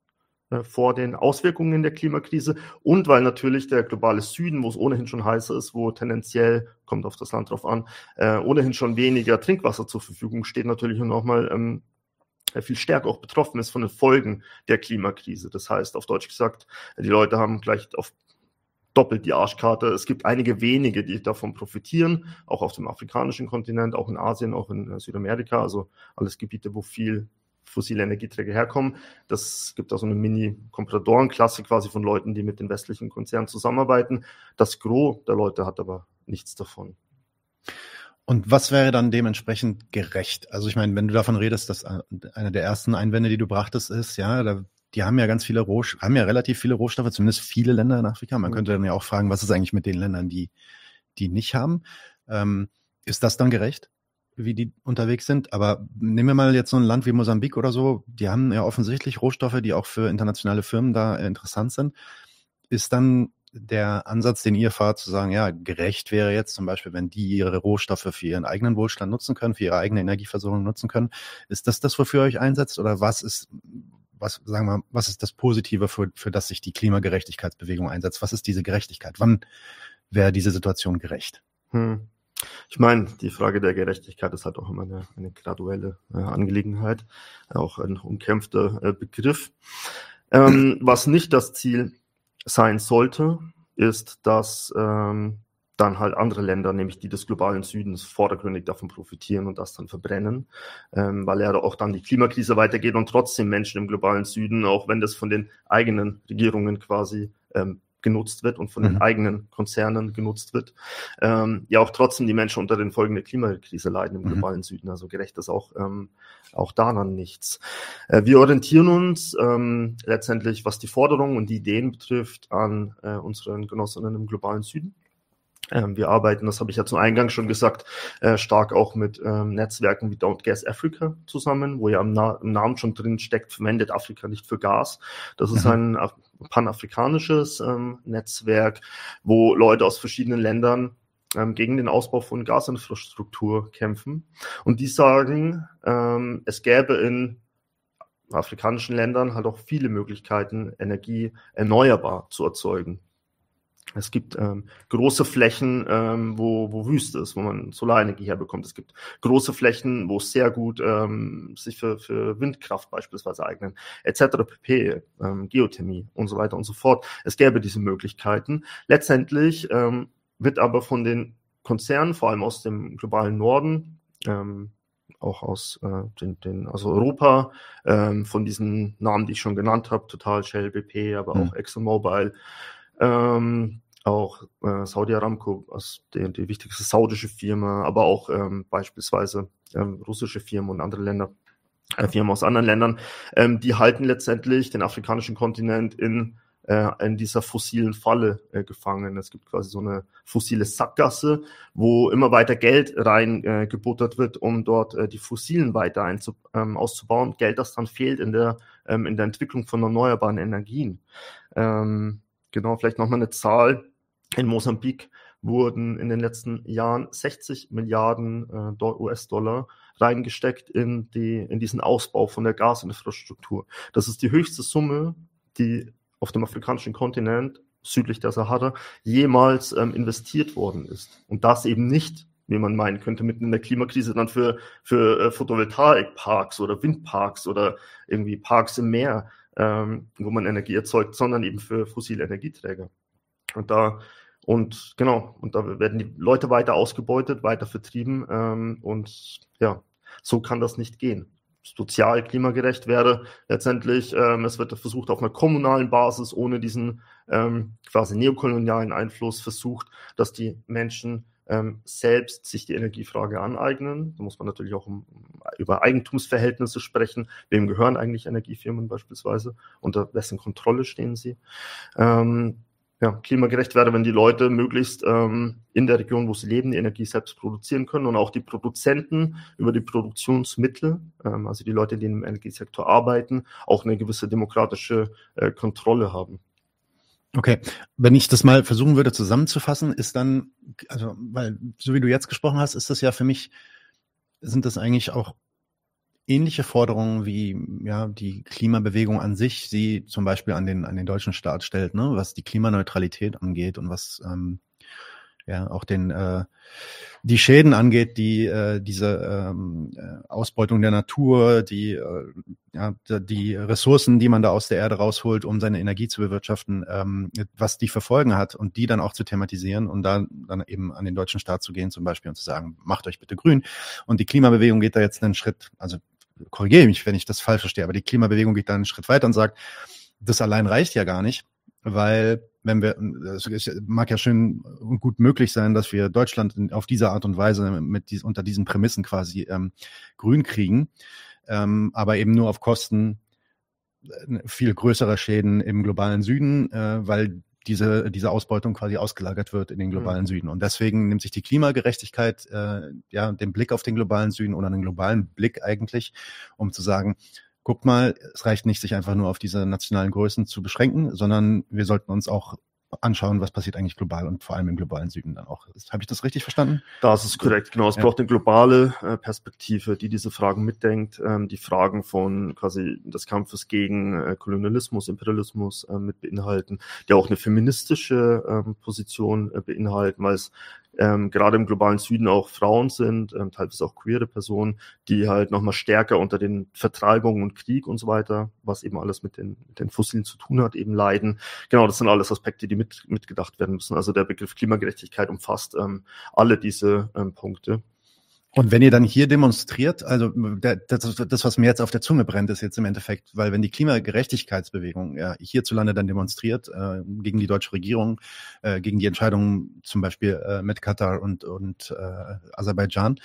vor den Auswirkungen der Klimakrise und weil natürlich der globale Süden, wo es ohnehin schon heißer ist, wo tendenziell, kommt auf das Land drauf an, äh, ohnehin schon weniger Trinkwasser zur Verfügung steht, natürlich nochmal ähm, viel stärker auch betroffen ist von den Folgen der Klimakrise. Das heißt, auf Deutsch gesagt, die Leute haben gleich auf doppelt die Arschkarte. Es gibt einige wenige, die davon profitieren, auch auf dem afrikanischen Kontinent, auch in Asien, auch in äh, Südamerika, also alles Gebiete, wo viel fossile Energieträger herkommen. Das gibt auch so eine Mini-Kompressorenklasse quasi von Leuten, die mit den westlichen Konzernen zusammenarbeiten. Das Gros der Leute hat aber nichts davon. Und was wäre dann dementsprechend gerecht? Also ich meine, wenn du davon redest, dass einer der ersten Einwände, die du brachtest, ist, ja, da, die haben ja ganz viele Rohstoffe, haben ja relativ viele Rohstoffe, zumindest viele Länder in Afrika. Man mhm. könnte dann ja auch fragen, was ist eigentlich mit den Ländern, die, die nicht haben? Ähm, ist das dann gerecht? Wie die unterwegs sind. Aber nehmen wir mal jetzt so ein Land wie Mosambik oder so, die haben ja offensichtlich Rohstoffe, die auch für internationale Firmen da interessant sind. Ist dann der Ansatz, den ihr fahrt, zu sagen, ja, gerecht wäre jetzt zum Beispiel, wenn die ihre Rohstoffe für ihren eigenen Wohlstand nutzen können, für ihre eigene Energieversorgung nutzen können. Ist das das, wofür ihr euch einsetzt? Oder was ist, was, sagen wir, was ist das Positive, für, für das sich die Klimagerechtigkeitsbewegung einsetzt? Was ist diese Gerechtigkeit? Wann wäre diese Situation gerecht? Hm. Ich meine, die Frage der Gerechtigkeit ist halt auch immer eine, eine graduelle äh, Angelegenheit, auch ein umkämpfter äh, Begriff. Ähm, was nicht das Ziel sein sollte, ist, dass ähm, dann halt andere Länder, nämlich die des globalen Südens, vordergründig davon profitieren und das dann verbrennen, ähm, weil ja auch dann die Klimakrise weitergeht und trotzdem Menschen im globalen Süden, auch wenn das von den eigenen Regierungen quasi ähm, genutzt wird und von mhm. den eigenen Konzernen genutzt wird, ähm, ja auch trotzdem die Menschen unter den Folgen der Klimakrise leiden im mhm. globalen Süden. Also gerecht ist auch, ähm, auch daran nichts. Äh, wir orientieren uns ähm, letztendlich, was die Forderungen und die Ideen betrifft, an äh, unseren Genossinnen im globalen Süden. Ähm, wir arbeiten, das habe ich ja zum Eingang schon gesagt, äh, stark auch mit ähm, Netzwerken wie Don't Gas Africa zusammen, wo ja im, Na im, Namen schon drin steckt, verwendet Afrika nicht für Gas. Das ist mhm. ein panafrikanisches ähm, Netzwerk, wo Leute aus verschiedenen Ländern ähm, gegen den Ausbau von Gasinfrastruktur kämpfen. Und die sagen, ähm, es gäbe in afrikanischen Ländern halt auch viele Möglichkeiten, Energie erneuerbar zu erzeugen. Es gibt ähm, große Flächen, ähm, wo, wo Wüste ist, wo man Solarenergie herbekommt. Es gibt große Flächen, wo es sehr gut ähm, sich für, für Windkraft beispielsweise eignen, etc. pp, ähm, Geothermie und so weiter und so fort. Es gäbe diese Möglichkeiten. Letztendlich ähm, wird aber von den Konzernen, vor allem aus dem globalen Norden, ähm, auch aus äh, den, den, also Europa, ähm, von diesen Namen, die ich schon genannt habe, Total, Shell, BP, aber mhm. auch ExxonMobil, ähm, auch äh, Saudi Aramco, also die, die wichtigste saudische Firma, aber auch ähm, beispielsweise ähm, russische Firmen und andere Länder, äh, Firmen aus anderen Ländern, ähm, die halten letztendlich den afrikanischen Kontinent in äh, in dieser fossilen Falle äh, gefangen. Es gibt quasi so eine fossile Sackgasse, wo immer weiter Geld rein äh, wird, um dort äh, die Fossilen weiter einzu, ähm, auszubauen. Geld, das dann fehlt in der, ähm, in der Entwicklung von erneuerbaren Energien. Ähm, genau, vielleicht nochmal eine Zahl. In Mosambik wurden in den letzten Jahren 60 Milliarden äh, US-Dollar reingesteckt in, die, in diesen Ausbau von der Gasinfrastruktur. Das ist die höchste Summe, die auf dem afrikanischen Kontinent südlich der Sahara jemals ähm, investiert worden ist. Und das eben nicht, wie man meinen könnte, mitten in der Klimakrise dann für, für äh, Photovoltaikparks oder Windparks oder irgendwie Parks im Meer, ähm, wo man Energie erzeugt, sondern eben für fossile Energieträger. Und da und genau, und da werden die Leute weiter ausgebeutet, weiter vertrieben. Ähm, und ja, so kann das nicht gehen. Sozial, klimagerecht wäre letztendlich, ähm, es wird versucht, auf einer kommunalen Basis, ohne diesen ähm, quasi neokolonialen Einfluss, versucht, dass die Menschen ähm, selbst sich die Energiefrage aneignen. Da muss man natürlich auch um, über Eigentumsverhältnisse sprechen. Wem gehören eigentlich Energiefirmen beispielsweise? Unter wessen Kontrolle stehen sie? Ähm, ja, klimagerecht wäre, wenn die Leute möglichst ähm, in der Region, wo sie leben, die Energie selbst produzieren können und auch die Produzenten über die Produktionsmittel, ähm, also die Leute, die im Energiesektor arbeiten, auch eine gewisse demokratische äh, Kontrolle haben. Okay, wenn ich das mal versuchen würde zusammenzufassen, ist dann, also, weil so wie du jetzt gesprochen hast, ist das ja für mich, sind das eigentlich auch ähnliche Forderungen wie ja die Klimabewegung an sich sie zum Beispiel an den an den deutschen Staat stellt, ne, was die Klimaneutralität angeht und was ähm, ja auch den äh, die Schäden angeht, die äh, diese ähm, äh, Ausbeutung der Natur, die äh, ja die Ressourcen, die man da aus der Erde rausholt, um seine Energie zu bewirtschaften, ähm, was die Verfolgen hat und die dann auch zu thematisieren und dann dann eben an den deutschen Staat zu gehen zum Beispiel und zu sagen, macht euch bitte grün. Und die Klimabewegung geht da jetzt einen Schritt, also korrigiere mich, wenn ich das falsch verstehe, aber die Klimabewegung geht da einen Schritt weiter und sagt, das allein reicht ja gar nicht, weil wenn wir, es mag ja schön und gut möglich sein, dass wir Deutschland auf diese Art und Weise mit dies, unter diesen Prämissen quasi ähm, grün kriegen, ähm, aber eben nur auf Kosten äh, viel größerer Schäden im globalen Süden, äh, weil diese, diese Ausbeutung quasi ausgelagert wird in den globalen mhm. Süden. Und deswegen nimmt sich die Klimagerechtigkeit äh, ja den Blick auf den globalen Süden oder einen globalen Blick eigentlich, um zu sagen, guckt mal, es reicht nicht, sich einfach nur auf diese nationalen Größen zu beschränken, sondern wir sollten uns auch anschauen, was passiert eigentlich global und vor allem im globalen Süden dann auch. Habe ich das richtig verstanden? Das ist korrekt, genau. Es ja. braucht eine globale äh, Perspektive, die diese Fragen mitdenkt, ähm, die Fragen von quasi des Kampfes gegen äh, Kolonialismus, Imperialismus äh, mit beinhalten, die auch eine feministische ähm, Position beinhalten, weil es ähm, gerade im globalen Süden auch Frauen sind, ähm, teilweise auch queere Personen, die halt nochmal stärker unter den Vertreibungen und Krieg und so weiter, was eben alles mit den, mit den Fossilen zu tun hat, eben leiden. Genau, das sind alles Aspekte, die mit, mitgedacht werden müssen. Also der Begriff Klimagerechtigkeit umfasst ähm, alle diese ähm, Punkte. Und wenn ihr dann hier demonstriert, also das, was mir jetzt auf der Zunge brennt, ist jetzt im Endeffekt, weil wenn die Klimagerechtigkeitsbewegung ja, hierzulande dann demonstriert äh, gegen die deutsche Regierung, äh, gegen die Entscheidungen zum Beispiel äh, mit Katar und, und äh, Aserbaidschan,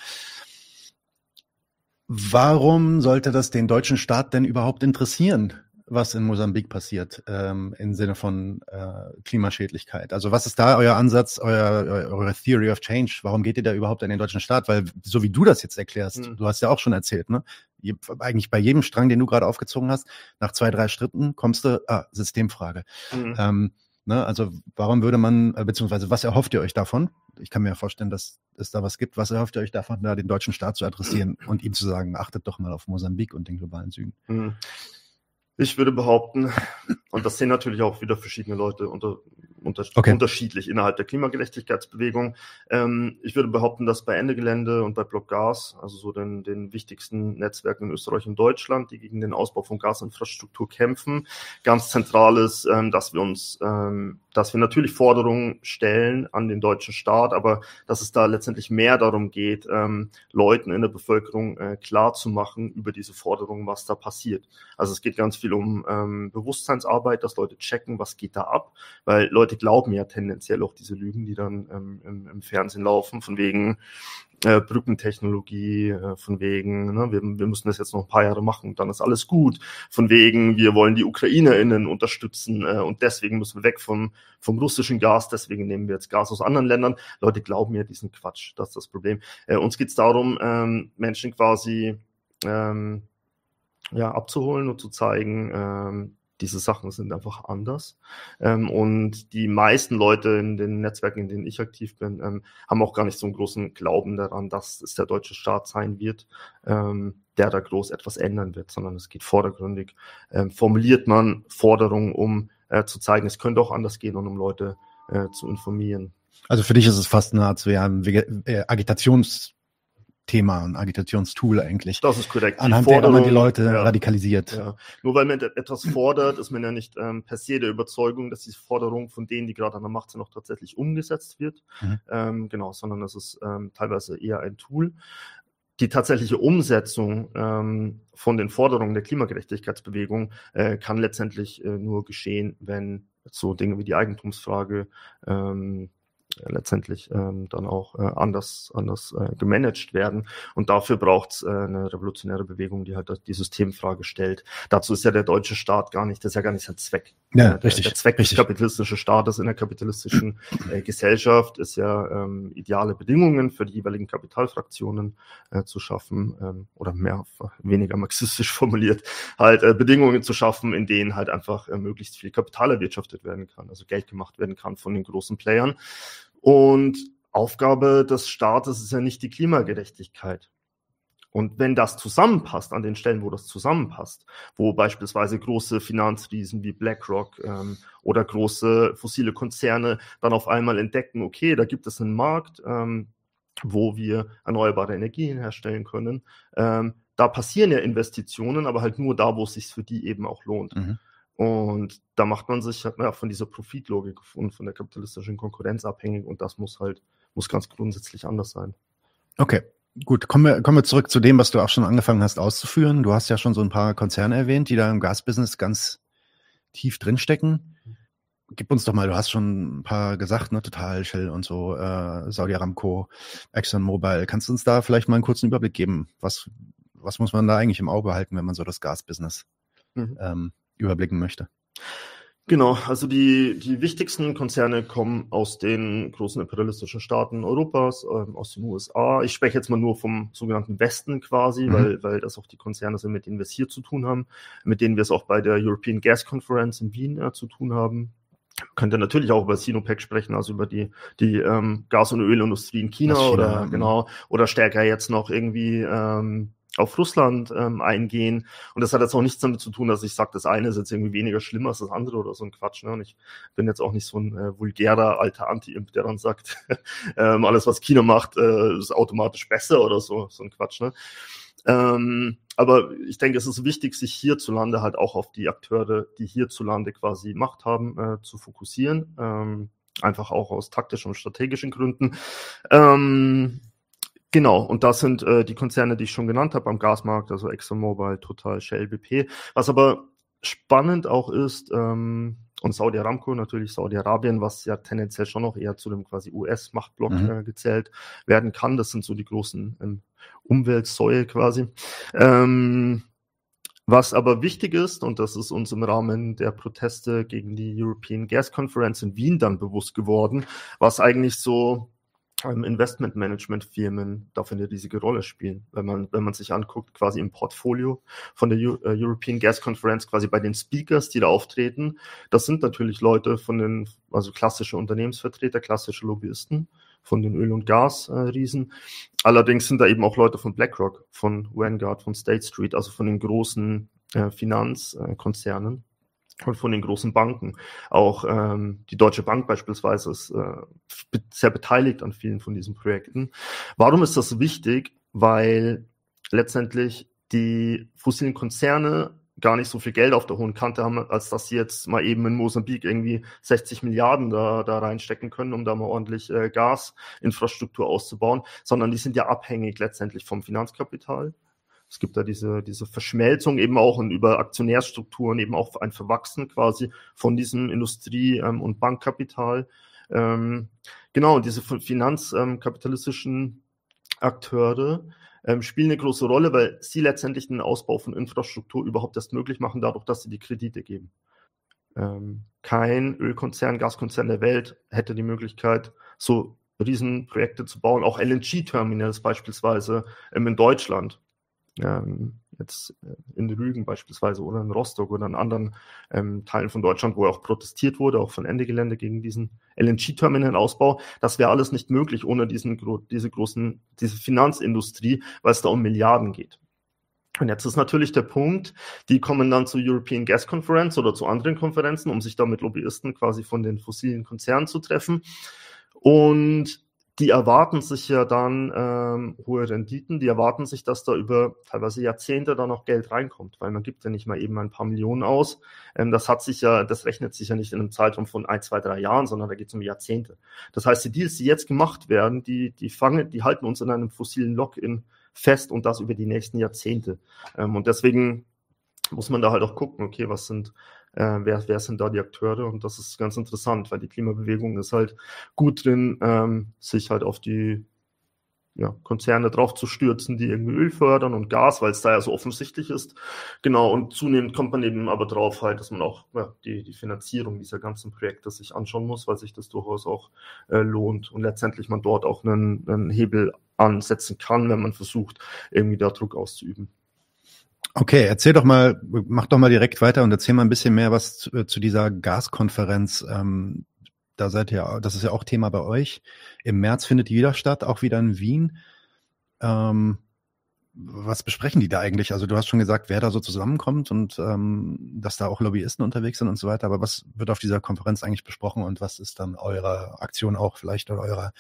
warum sollte das den deutschen Staat denn überhaupt interessieren? Was in Mosambik passiert ähm, im Sinne von äh, Klimaschädlichkeit. Also was ist da euer Ansatz, euer, eure Theory of Change? Warum geht ihr da überhaupt in den deutschen Staat? Weil so wie du das jetzt erklärst, mhm. du hast ja auch schon erzählt, ne? Eigentlich bei jedem Strang, den du gerade aufgezogen hast, nach zwei, drei Schritten kommst du, ah, Systemfrage. Mhm. Ähm, ne? Also warum würde man, äh, beziehungsweise was erhofft ihr euch davon? Ich kann mir ja vorstellen, dass es da was gibt. Was erhofft ihr euch davon, da den deutschen Staat zu adressieren und ihm zu sagen, achtet doch mal auf Mosambik und den globalen Süden? Mhm. Ich würde behaupten, und das sehen natürlich auch wieder verschiedene Leute unter, unter, okay. unterschiedlich innerhalb der Klimagerechtigkeitsbewegung. Ähm, ich würde behaupten, dass bei Ende Gelände und bei Block Gas, also so den, den wichtigsten Netzwerken in Österreich und Deutschland, die gegen den Ausbau von Gasinfrastruktur kämpfen, ganz zentral ist, ähm, dass wir uns ähm, dass wir natürlich Forderungen stellen an den deutschen Staat, aber dass es da letztendlich mehr darum geht, ähm, Leuten in der Bevölkerung äh, klar zu machen über diese Forderungen, was da passiert. Also es geht ganz viel um ähm, Bewusstseinsarbeit, dass Leute checken, was geht da ab, weil Leute glauben ja tendenziell auch diese Lügen, die dann ähm, im, im Fernsehen laufen, von wegen, äh, Brückentechnologie, äh, von wegen, ne, wir, wir müssen das jetzt noch ein paar Jahre machen, dann ist alles gut. Von wegen, wir wollen die UkrainerInnen unterstützen äh, und deswegen müssen wir weg vom, vom russischen Gas, deswegen nehmen wir jetzt Gas aus anderen Ländern. Leute glauben ja diesen Quatsch, das ist das Problem. Äh, uns geht es darum, ähm, Menschen quasi ähm, ja, abzuholen und zu zeigen, ähm, diese Sachen sind einfach anders. Ähm, und die meisten Leute in den Netzwerken, in denen ich aktiv bin, ähm, haben auch gar nicht so einen großen Glauben daran, dass es der deutsche Staat sein wird, ähm, der da groß etwas ändern wird, sondern es geht vordergründig. Ähm, formuliert man Forderungen, um äh, zu zeigen, es könnte auch anders gehen und um Leute äh, zu informieren. Also für dich ist es fast eine Art so ja, ein äh, Agitations- Thema, ein Agitationstool eigentlich. Das ist korrekt. Anhand der man die Leute ja. radikalisiert. Ja. Nur weil man etwas fordert, ist man ja nicht ähm, per se der Überzeugung, dass die Forderung von denen, die gerade an der Macht sind, auch tatsächlich umgesetzt wird. Mhm. Ähm, genau, sondern das ist ähm, teilweise eher ein Tool. Die tatsächliche Umsetzung ähm, von den Forderungen der Klimagerechtigkeitsbewegung äh, kann letztendlich äh, nur geschehen, wenn so Dinge wie die Eigentumsfrage ähm, letztendlich ähm, dann auch äh, anders, anders äh, gemanagt werden. Und dafür braucht es äh, eine revolutionäre Bewegung, die halt die Systemfrage stellt. Dazu ist ja der deutsche Staat gar nicht, das ist ja gar nicht sein Zweck. Ja, der, richtig. Der Zweck richtig. des kapitalistischen Staates in der kapitalistischen äh, Gesellschaft ist ja ähm, ideale Bedingungen für die jeweiligen Kapitalfraktionen äh, zu schaffen ähm, oder mehr weniger marxistisch formuliert, halt äh, Bedingungen zu schaffen, in denen halt einfach äh, möglichst viel Kapital erwirtschaftet werden kann, also Geld gemacht werden kann von den großen Playern. Und Aufgabe des Staates ist ja nicht die Klimagerechtigkeit. Und wenn das zusammenpasst, an den Stellen, wo das zusammenpasst, wo beispielsweise große Finanzriesen wie BlackRock ähm, oder große fossile Konzerne dann auf einmal entdecken, okay, da gibt es einen Markt, ähm, wo wir erneuerbare Energien herstellen können, ähm, da passieren ja Investitionen, aber halt nur da, wo es sich für die eben auch lohnt. Mhm. Und da macht man sich ja, von dieser Profitlogik und von der kapitalistischen Konkurrenz abhängig und das muss halt, muss ganz grundsätzlich anders sein. Okay, gut. Kommen wir, kommen wir zurück zu dem, was du auch schon angefangen hast auszuführen. Du hast ja schon so ein paar Konzerne erwähnt, die da im Gasbusiness ganz tief drinstecken. Gib uns doch mal, du hast schon ein paar gesagt, ne, Total, Shell und so, äh, Saudi Aramco, ExxonMobil. Kannst du uns da vielleicht mal einen kurzen Überblick geben? Was, was muss man da eigentlich im Auge halten, wenn man so das Gasbusiness mhm. ähm, überblicken möchte. Genau, also die, die wichtigsten Konzerne kommen aus den großen imperialistischen Staaten Europas, ähm, aus den USA. Ich spreche jetzt mal nur vom sogenannten Westen quasi, mhm. weil, weil das auch die Konzerne sind, mit denen wir es hier zu tun haben, mit denen wir es auch bei der European Gas Conference in Wien äh, zu tun haben. Könnte natürlich auch über Sinopec sprechen, also über die, die ähm, Gas- und Ölindustrie in China, China oder mhm. genau, oder stärker jetzt noch irgendwie ähm, auf Russland ähm, eingehen. Und das hat jetzt auch nichts damit zu tun, dass ich sage, das eine ist jetzt irgendwie weniger schlimm als das andere oder so ein Quatsch. Ne? Und ich bin jetzt auch nicht so ein äh, vulgärer alter Anti-Imp, der dann sagt, ähm, alles, was China macht, äh, ist automatisch besser oder so, so ein Quatsch. Ne? Ähm, aber ich denke, es ist wichtig, sich hierzulande halt auch auf die Akteure, die hierzulande quasi Macht haben, äh, zu fokussieren. Ähm, einfach auch aus taktischen und strategischen Gründen. Ähm, Genau, und das sind äh, die Konzerne, die ich schon genannt habe am Gasmarkt, also ExxonMobil, Total, Shell, BP. Was aber spannend auch ist, ähm, und Saudi Aramco natürlich, Saudi-Arabien, was ja tendenziell schon noch eher zu dem quasi US-Machtblock mhm. äh, gezählt werden kann. Das sind so die großen ähm, Umweltsäue quasi. Ähm, was aber wichtig ist, und das ist uns im Rahmen der Proteste gegen die European Gas Conference in Wien dann bewusst geworden, was eigentlich so Investmentmanagement-Firmen dafür eine riesige Rolle spielen. Wenn man, wenn man sich anguckt, quasi im Portfolio von der äh, European Gas Conference, quasi bei den Speakers, die da auftreten, das sind natürlich Leute von den, also klassische Unternehmensvertreter, klassische Lobbyisten von den Öl- und Gasriesen. Äh, Allerdings sind da eben auch Leute von BlackRock, von Vanguard, von State Street, also von den großen äh, Finanzkonzernen und von den großen Banken. Auch ähm, die Deutsche Bank beispielsweise ist äh, sehr beteiligt an vielen von diesen Projekten. Warum ist das wichtig? Weil letztendlich die fossilen Konzerne gar nicht so viel Geld auf der hohen Kante haben, als dass sie jetzt mal eben in Mosambik irgendwie 60 Milliarden da, da reinstecken können, um da mal ordentlich äh, Gasinfrastruktur auszubauen, sondern die sind ja abhängig letztendlich vom Finanzkapital es gibt da diese, diese Verschmelzung eben auch und über Aktionärstrukturen eben auch ein Verwachsen quasi von diesem Industrie- ähm, und Bankkapital. Ähm, genau, und diese finanzkapitalistischen ähm, Akteure ähm, spielen eine große Rolle, weil sie letztendlich den Ausbau von Infrastruktur überhaupt erst möglich machen, dadurch, dass sie die Kredite geben. Ähm, kein Ölkonzern, Gaskonzern der Welt hätte die Möglichkeit, so Riesenprojekte zu bauen, auch LNG-Terminals beispielsweise in Deutschland ähm, jetzt äh, in Rügen beispielsweise oder in Rostock oder in anderen ähm, Teilen von Deutschland, wo auch protestiert wurde, auch von Ende Gelände gegen diesen LNG-Terminal-Ausbau. Das wäre alles nicht möglich ohne diesen, diese großen, diese Finanzindustrie, weil es da um Milliarden geht. Und jetzt ist natürlich der Punkt, die kommen dann zur European Gas Conference oder zu anderen Konferenzen, um sich da mit Lobbyisten quasi von den fossilen Konzernen zu treffen. Und die erwarten sich ja dann ähm, hohe Renditen, die erwarten sich, dass da über teilweise Jahrzehnte da noch Geld reinkommt, weil man gibt ja nicht mal eben ein paar Millionen aus. Ähm, das hat sich ja, das rechnet sich ja nicht in einem Zeitraum von ein, zwei, drei Jahren, sondern da geht es um Jahrzehnte. Das heißt, die Deals, die jetzt gemacht werden, die, die fangen, die halten uns in einem fossilen Lock-in fest und das über die nächsten Jahrzehnte. Ähm, und deswegen muss man da halt auch gucken, okay, was sind äh, wer, wer sind da die Akteure? Und das ist ganz interessant, weil die Klimabewegung ist halt gut drin, ähm, sich halt auf die ja, Konzerne drauf zu stürzen, die irgendwie Öl fördern und Gas, weil es da ja so offensichtlich ist. Genau, und zunehmend kommt man eben aber drauf halt, dass man auch ja, die, die Finanzierung dieser ganzen Projekte sich anschauen muss, weil sich das durchaus auch äh, lohnt und letztendlich man dort auch einen, einen Hebel ansetzen kann, wenn man versucht, irgendwie da Druck auszuüben. Okay, erzähl doch mal, mach doch mal direkt weiter und erzähl mal ein bisschen mehr was zu, äh, zu dieser Gaskonferenz. Ähm, da seid ihr, das ist ja auch Thema bei euch. Im März findet die wieder statt, auch wieder in Wien. Ähm, was besprechen die da eigentlich? Also du hast schon gesagt, wer da so zusammenkommt und ähm, dass da auch Lobbyisten unterwegs sind und so weiter. Aber was wird auf dieser Konferenz eigentlich besprochen und was ist dann eure Aktion auch vielleicht oder eure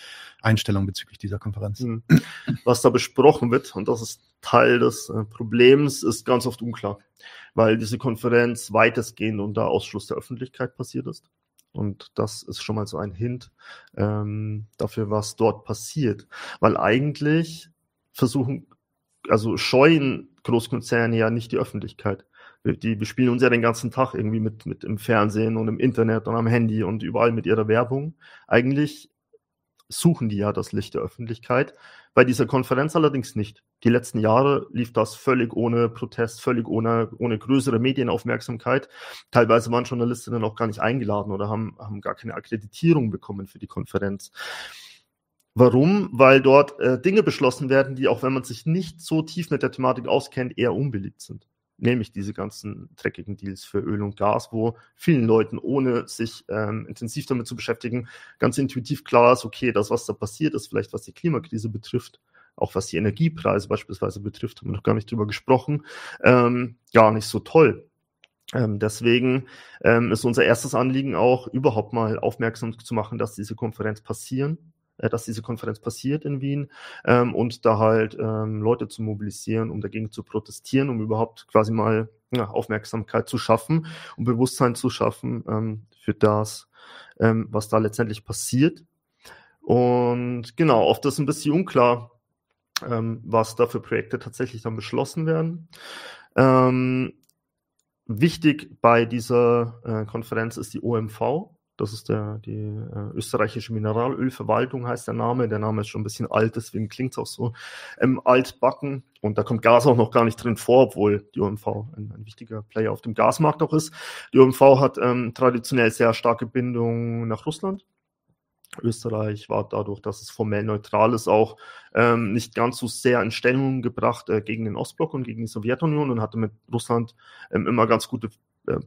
Einstellung bezüglich dieser Konferenz? Hm. Was da besprochen wird, und das ist Teil des äh, Problems, ist ganz oft unklar, weil diese Konferenz weitestgehend unter Ausschluss der Öffentlichkeit passiert ist. Und das ist schon mal so ein Hint ähm, dafür, was dort passiert. Weil eigentlich versuchen also scheuen Großkonzerne ja nicht die Öffentlichkeit. Die bespielen uns ja den ganzen Tag irgendwie mit, mit im Fernsehen und im Internet und am Handy und überall mit ihrer Werbung. Eigentlich suchen die ja das Licht der Öffentlichkeit. Bei dieser Konferenz allerdings nicht. Die letzten Jahre lief das völlig ohne Protest, völlig ohne, ohne größere Medienaufmerksamkeit. Teilweise waren Journalistinnen auch gar nicht eingeladen oder haben, haben gar keine Akkreditierung bekommen für die Konferenz. Warum? Weil dort äh, Dinge beschlossen werden, die auch wenn man sich nicht so tief mit der Thematik auskennt, eher unbeliebt sind. Nämlich diese ganzen dreckigen Deals für Öl und Gas, wo vielen Leuten, ohne sich ähm, intensiv damit zu beschäftigen, ganz intuitiv klar ist, okay, das, was da passiert ist, vielleicht was die Klimakrise betrifft, auch was die Energiepreise beispielsweise betrifft, haben wir noch gar nicht drüber gesprochen, ähm, gar nicht so toll. Ähm, deswegen ähm, ist unser erstes Anliegen auch, überhaupt mal aufmerksam zu machen, dass diese Konferenz passieren dass diese Konferenz passiert in Wien ähm, und da halt ähm, Leute zu mobilisieren, um dagegen zu protestieren, um überhaupt quasi mal ja, Aufmerksamkeit zu schaffen und Bewusstsein zu schaffen ähm, für das, ähm, was da letztendlich passiert. Und genau, oft ist ein bisschen unklar, ähm, was da für Projekte tatsächlich dann beschlossen werden. Ähm, wichtig bei dieser äh, Konferenz ist die OMV, das ist der, die äh, österreichische Mineralölverwaltung, heißt der Name. Der Name ist schon ein bisschen alt, deswegen klingt es auch so ähm, altbacken. Und da kommt Gas auch noch gar nicht drin vor, obwohl die OMV ein, ein wichtiger Player auf dem Gasmarkt auch ist. Die OMV hat ähm, traditionell sehr starke Bindung nach Russland. Österreich war dadurch, dass es formell neutral ist, auch ähm, nicht ganz so sehr in Stellung gebracht äh, gegen den Ostblock und gegen die Sowjetunion und hatte mit Russland ähm, immer ganz gute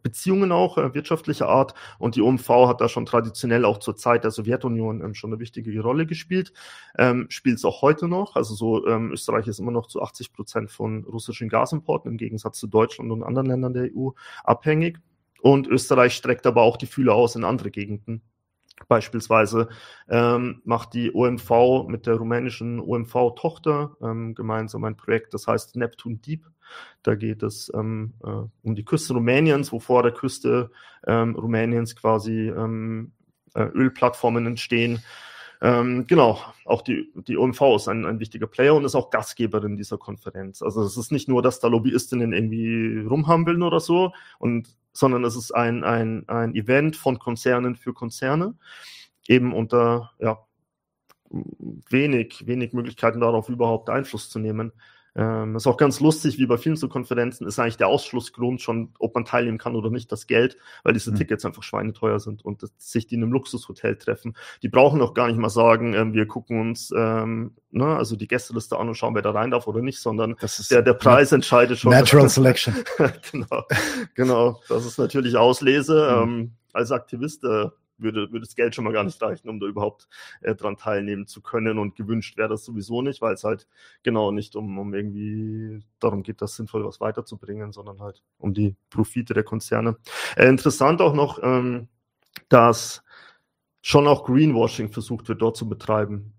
Beziehungen auch äh, wirtschaftlicher Art und die OMV hat da schon traditionell auch zur Zeit der Sowjetunion ähm, schon eine wichtige Rolle gespielt, ähm, spielt es auch heute noch. Also so ähm, Österreich ist immer noch zu 80 Prozent von russischen Gasimporten im Gegensatz zu Deutschland und anderen Ländern der EU abhängig. Und Österreich streckt aber auch die Fühler aus in andere Gegenden Beispielsweise ähm, macht die OMV mit der rumänischen OMV-Tochter ähm, gemeinsam ein Projekt, das heißt Neptun Deep. Da geht es ähm, äh, um die Küste Rumäniens, wo vor der Küste ähm, Rumäniens quasi ähm, äh, Ölplattformen entstehen. Ähm, genau, auch die, die OMV ist ein, ein wichtiger Player und ist auch Gastgeberin dieser Konferenz. Also es ist nicht nur, dass da Lobbyistinnen irgendwie rumhampeln oder so, und, sondern es ist ein, ein, ein Event von Konzernen für Konzerne, eben unter ja, wenig, wenig Möglichkeiten darauf überhaupt Einfluss zu nehmen. Ähm, ist auch ganz lustig, wie bei vielen so Konferenzen ist eigentlich der Ausschlussgrund schon, ob man teilnehmen kann oder nicht, das Geld, weil diese mhm. Tickets einfach schweineteuer sind und das, sich die in einem Luxushotel treffen. Die brauchen auch gar nicht mal sagen, ähm, wir gucken uns ähm, ne, also die Gästeliste an und schauen, wer da rein darf oder nicht, sondern der, der Preis entscheidet schon. Natural Selection. genau, genau, das ist natürlich Auslese. Mhm. Ähm, als Aktivist äh, würde, würde das Geld schon mal gar nicht reichen, um da überhaupt äh, dran teilnehmen zu können. Und gewünscht wäre das sowieso nicht, weil es halt genau nicht um, um irgendwie darum geht, das sinnvoll was weiterzubringen, sondern halt um die Profite der Konzerne. Äh, interessant auch noch, ähm, dass schon auch Greenwashing versucht wird, dort zu betreiben.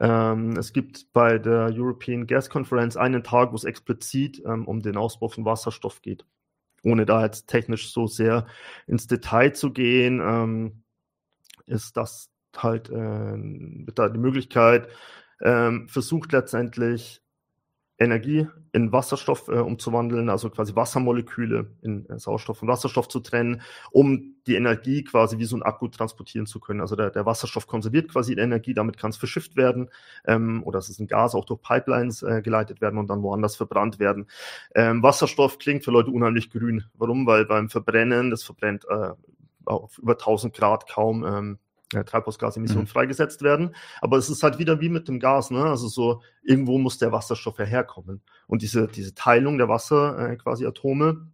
Ähm, es gibt bei der European Gas Conference einen Tag, wo es explizit ähm, um den Ausbau von Wasserstoff geht ohne da jetzt technisch so sehr ins Detail zu gehen, ähm, ist das halt äh, da die Möglichkeit, ähm, versucht letztendlich Energie in Wasserstoff äh, umzuwandeln, also quasi Wassermoleküle in äh, Sauerstoff und Wasserstoff zu trennen, um die Energie quasi wie so ein Akku transportieren zu können. Also der, der Wasserstoff konserviert quasi die Energie, damit kann es verschifft werden ähm, oder es ist ein Gas auch durch Pipelines äh, geleitet werden und dann woanders verbrannt werden. Ähm, Wasserstoff klingt für Leute unheimlich grün. Warum? Weil beim Verbrennen, das verbrennt äh, auf über 1000 Grad kaum ähm, äh, Treibhausgasemissionen mhm. freigesetzt werden. Aber es ist halt wieder wie mit dem Gas, ne? Also so, irgendwo muss der Wasserstoff ja herkommen. Und diese, diese Teilung der Wasser, äh, quasi Atome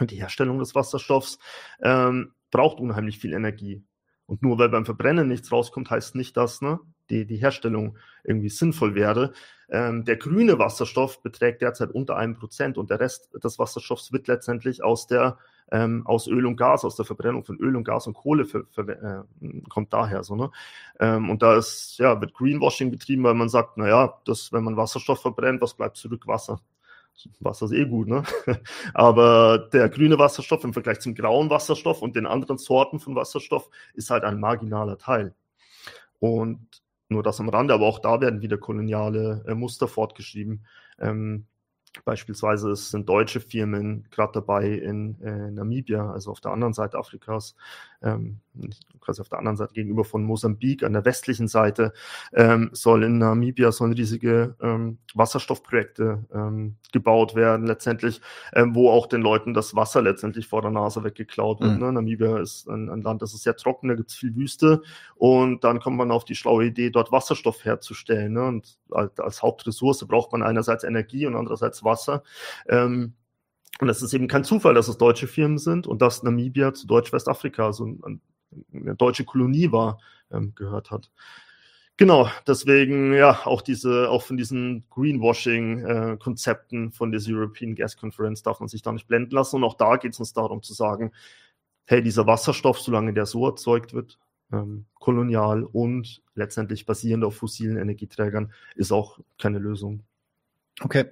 und die Herstellung des Wasserstoffs ähm, braucht unheimlich viel Energie. Und nur weil beim Verbrennen nichts rauskommt, heißt nicht, dass ne, die, die Herstellung irgendwie sinnvoll wäre. Ähm, der grüne Wasserstoff beträgt derzeit unter einem Prozent und der Rest des Wasserstoffs wird letztendlich aus der ähm, aus Öl und Gas, aus der Verbrennung von Öl und Gas und Kohle für, für, äh, kommt daher so, ne? Ähm, und da ist, ja, wird Greenwashing betrieben, weil man sagt, naja, das, wenn man Wasserstoff verbrennt, was bleibt zurück? Wasser. Wasser ist eh gut, ne? Aber der grüne Wasserstoff im Vergleich zum grauen Wasserstoff und den anderen Sorten von Wasserstoff ist halt ein marginaler Teil. Und nur das am Rande, aber auch da werden wieder koloniale äh, Muster fortgeschrieben. Ähm, Beispielsweise sind deutsche Firmen gerade dabei in äh, Namibia, also auf der anderen Seite Afrikas, ähm, quasi auf der anderen Seite gegenüber von Mosambik, an der westlichen Seite, ähm, soll in Namibia sollen riesige ähm, Wasserstoffprojekte ähm, gebaut werden, letztendlich, ähm, wo auch den Leuten das Wasser letztendlich vor der Nase weggeklaut wird. Mhm. Ne? Namibia ist ein, ein, Land, das ist sehr trocken, da gibt es viel Wüste und dann kommt man auf die schlaue Idee, dort Wasserstoff herzustellen. Ne? Und als, als Hauptressource braucht man einerseits Energie und andererseits Wasser. Ähm, und es ist eben kein Zufall, dass es deutsche Firmen sind und dass Namibia zu Deutsch-Westafrika, so ein, eine deutsche Kolonie war, ähm, gehört hat. Genau, deswegen ja auch diese, auch von diesen Greenwashing-Konzepten äh, von der European Gas Conference darf man sich da nicht blenden lassen. Und auch da geht es uns darum zu sagen, hey, dieser Wasserstoff, solange der so erzeugt wird, ähm, kolonial und letztendlich basierend auf fossilen Energieträgern, ist auch keine Lösung. Okay.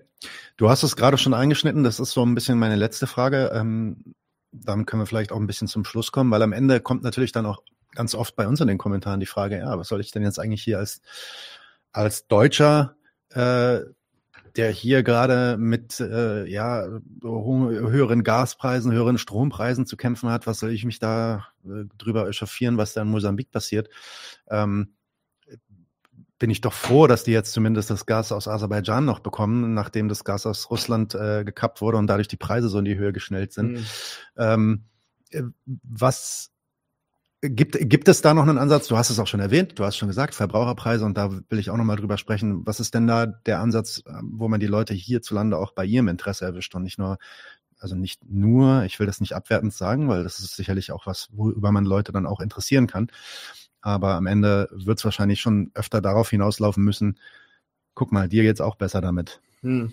Du hast es gerade schon eingeschnitten. Das ist so ein bisschen meine letzte Frage. Ähm, dann können wir vielleicht auch ein bisschen zum Schluss kommen, weil am Ende kommt natürlich dann auch ganz oft bei uns in den Kommentaren die Frage, ja, was soll ich denn jetzt eigentlich hier als, als Deutscher, äh, der hier gerade mit äh, ja, höheren Gaspreisen, höheren Strompreisen zu kämpfen hat, was soll ich mich da äh, drüber echauffieren, was da in Mosambik passiert? Ähm, bin ich doch froh, dass die jetzt zumindest das Gas aus Aserbaidschan noch bekommen, nachdem das Gas aus Russland äh, gekappt wurde und dadurch die Preise so in die Höhe geschnellt sind. Mhm. Ähm, äh, was gibt, gibt es da noch einen Ansatz? Du hast es auch schon erwähnt, du hast schon gesagt, Verbraucherpreise und da will ich auch nochmal drüber sprechen. Was ist denn da der Ansatz, äh, wo man die Leute hierzulande auch bei ihrem Interesse erwischt und nicht nur also nicht nur, ich will das nicht abwertend sagen, weil das ist sicherlich auch was, worüber man Leute dann auch interessieren kann. Aber am Ende wird es wahrscheinlich schon öfter darauf hinauslaufen müssen, guck mal, dir geht's auch besser damit. Hm.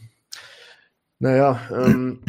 Naja, ähm,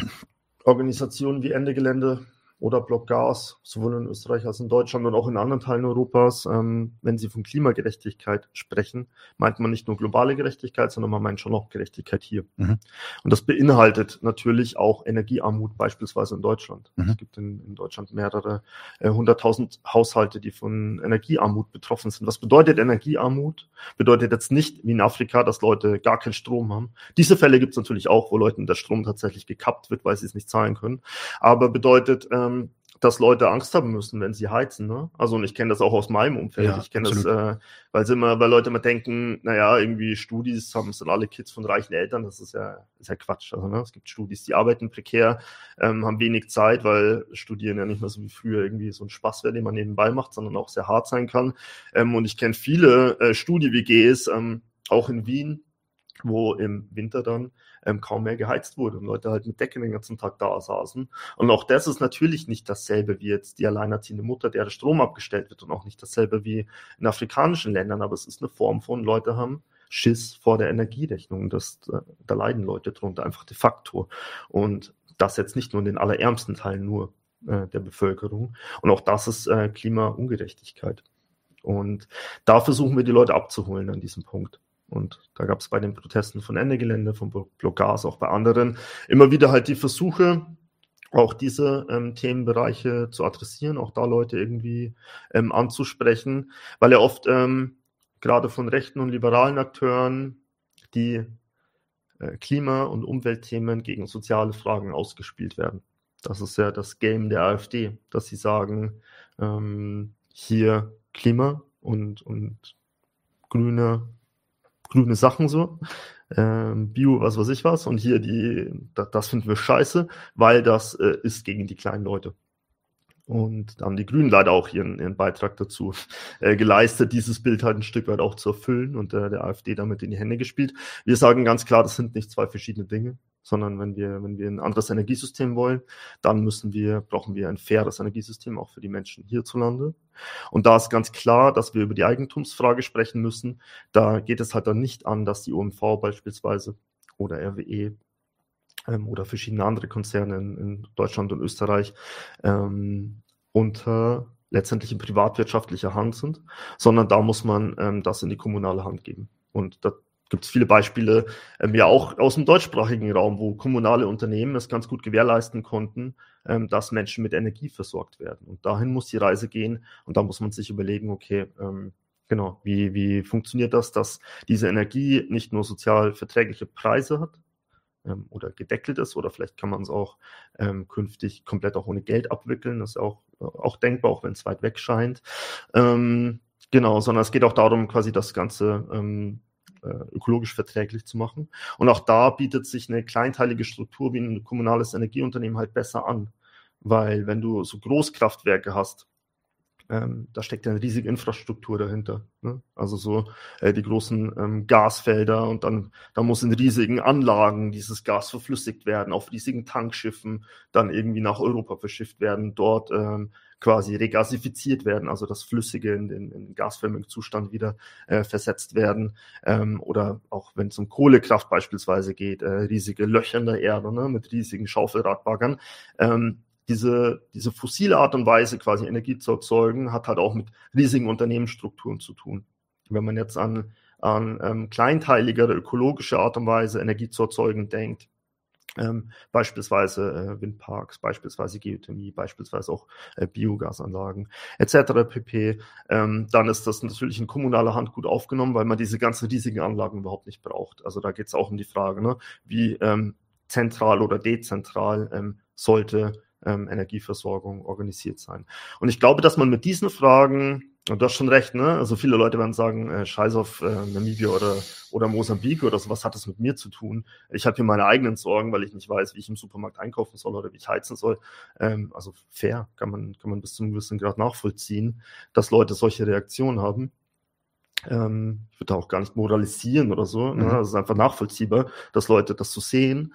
Organisationen wie Ende Gelände oder Block Gas, sowohl in Österreich als in Deutschland und auch in anderen Teilen Europas, ähm, wenn sie von Klimagerechtigkeit sprechen, meint man nicht nur globale Gerechtigkeit, sondern man meint schon auch Gerechtigkeit hier. Mhm. Und das beinhaltet natürlich auch Energiearmut, beispielsweise in Deutschland. Mhm. Es gibt in, in, Deutschland mehrere äh, hunderttausend äh, Haushalte, die von Energiearmut betroffen sind. Was bedeutet Energiearmut? Bedeutet jetzt nicht wie in Afrika, dass Leute gar keinen Strom haben. Diese Fälle gibt es natürlich auch, wo Leuten der Strom tatsächlich gekappt wird, weil sie es nicht zahlen können. Aber bedeutet, äh, ähm, dass Leute Angst haben müssen, wenn sie heizen. Ne? Also und ich kenne das auch aus meinem Umfeld. Ja, ich kenne das, äh, weil sie immer, weil Leute immer denken, naja, irgendwie Studis haben sind alle Kids von reichen Eltern. Das ist ja, ist ja Quatsch. Also, ne? Es gibt Studis, die arbeiten prekär, ähm, haben wenig Zeit, weil Studieren ja nicht mehr so wie früher irgendwie so ein Spaß wäre, den man nebenbei macht, sondern auch sehr hart sein kann. Ähm, und ich kenne viele äh, Studi-WGs, ähm, auch in Wien, wo im Winter dann ähm, kaum mehr geheizt wurde und Leute halt mit Decke den ganzen Tag da saßen. Und auch das ist natürlich nicht dasselbe wie jetzt die alleinerziehende Mutter, der der Strom abgestellt wird und auch nicht dasselbe wie in afrikanischen Ländern, aber es ist eine Form von Leute haben Schiss vor der Energierechnung. Das, äh, da leiden Leute drunter einfach de facto. Und das jetzt nicht nur in den allerärmsten Teilen nur äh, der Bevölkerung. Und auch das ist äh, Klimaungerechtigkeit. Und da versuchen wir die Leute abzuholen an diesem Punkt. Und da gab es bei den Protesten von Ende Gelände, von Blockgas, auch bei anderen, immer wieder halt die Versuche, auch diese ähm, Themenbereiche zu adressieren, auch da Leute irgendwie ähm, anzusprechen, weil ja oft ähm, gerade von rechten und liberalen Akteuren die äh, Klima- und Umweltthemen gegen soziale Fragen ausgespielt werden. Das ist ja das Game der AfD, dass sie sagen, ähm, hier Klima und, und grüne grüne Sachen so. Ähm, Bio, was weiß ich was. Und hier die, das, das finden wir scheiße, weil das äh, ist gegen die kleinen Leute. Und da haben die Grünen leider auch ihren, ihren Beitrag dazu äh, geleistet, dieses Bild halt ein Stück weit auch zu erfüllen und äh, der AfD damit in die Hände gespielt. Wir sagen ganz klar, das sind nicht zwei verschiedene Dinge sondern wenn wir, wenn wir ein anderes Energiesystem wollen, dann müssen wir, brauchen wir ein faires Energiesystem auch für die Menschen hierzulande. Und da ist ganz klar, dass wir über die Eigentumsfrage sprechen müssen. Da geht es halt dann nicht an, dass die OMV beispielsweise oder RWE ähm, oder verschiedene andere Konzerne in, in Deutschland und Österreich ähm, unter letztendlich in privatwirtschaftlicher Hand sind, sondern da muss man ähm, das in die kommunale Hand geben. Und da, gibt es viele Beispiele, ähm, ja auch aus dem deutschsprachigen Raum, wo kommunale Unternehmen es ganz gut gewährleisten konnten, ähm, dass Menschen mit Energie versorgt werden. Und dahin muss die Reise gehen und da muss man sich überlegen, okay, ähm, genau, wie, wie funktioniert das, dass diese Energie nicht nur sozial verträgliche Preise hat, ähm, oder gedeckelt ist oder vielleicht kann man es auch ähm, künftig komplett auch ohne Geld abwickeln. Das ist auch, auch denkbar, auch wenn es weit weg scheint. Ähm, genau, sondern es geht auch darum, quasi das Ganze ähm, äh, ökologisch verträglich zu machen. Und auch da bietet sich eine kleinteilige Struktur wie ein kommunales Energieunternehmen halt besser an. Weil wenn du so Großkraftwerke hast, ähm, da steckt ja eine riesige Infrastruktur dahinter. Ne? Also so äh, die großen ähm, Gasfelder und dann, da muss in riesigen Anlagen dieses Gas verflüssigt werden, auf riesigen Tankschiffen dann irgendwie nach Europa verschifft werden, dort ähm, quasi regasifiziert werden, also das Flüssige in den, in den gasförmigen Zustand wieder äh, versetzt werden. Ähm, oder auch wenn es um Kohlekraft beispielsweise geht, äh, riesige Löcher in der Erde ne, mit riesigen Schaufelradbaggern. Ähm, diese, diese fossile Art und Weise, quasi Energie zu erzeugen, hat halt auch mit riesigen Unternehmensstrukturen zu tun. Wenn man jetzt an, an ähm, kleinteiligere ökologische Art und Weise Energie zu erzeugen denkt, ähm, beispielsweise äh, Windparks, beispielsweise Geothermie, beispielsweise auch äh, Biogasanlagen etc. pp. Ähm, dann ist das natürlich in kommunaler Hand gut aufgenommen, weil man diese ganzen riesigen Anlagen überhaupt nicht braucht. Also da geht es auch um die Frage, ne, wie ähm, zentral oder dezentral ähm, sollte ähm, Energieversorgung organisiert sein. Und ich glaube, dass man mit diesen Fragen, und du hast schon recht, ne? Also viele Leute werden sagen, äh, scheiß auf äh, Namibia oder, oder Mosambik oder so, was hat das mit mir zu tun? Ich habe hier meine eigenen Sorgen, weil ich nicht weiß, wie ich im Supermarkt einkaufen soll oder wie ich heizen soll. Ähm, also fair kann man, kann man bis zum gewissen Grad nachvollziehen, dass Leute solche Reaktionen haben. Ähm, ich würde auch gar nicht moralisieren oder so. Ne? Mhm. Es ist einfach nachvollziehbar, dass Leute das so sehen.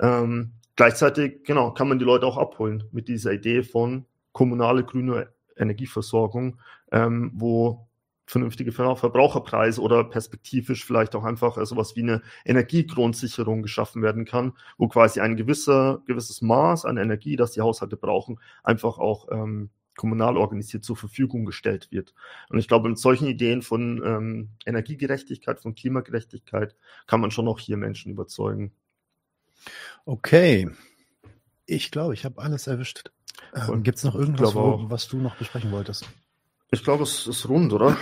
Ähm, Gleichzeitig, genau, kann man die Leute auch abholen mit dieser Idee von kommunale grüne Energieversorgung, ähm, wo vernünftige Verbraucherpreise oder perspektivisch vielleicht auch einfach äh, sowas wie eine Energiegrundsicherung geschaffen werden kann, wo quasi ein gewisser, gewisses Maß an Energie, das die Haushalte brauchen, einfach auch ähm, kommunal organisiert zur Verfügung gestellt wird. Und ich glaube, mit solchen Ideen von ähm, Energiegerechtigkeit, von Klimagerechtigkeit kann man schon auch hier Menschen überzeugen. Okay. Ich glaube, ich habe alles erwischt. Ähm, Gibt es noch irgendwas, wo, was du noch besprechen wolltest? Ich glaube, es ist rund, oder?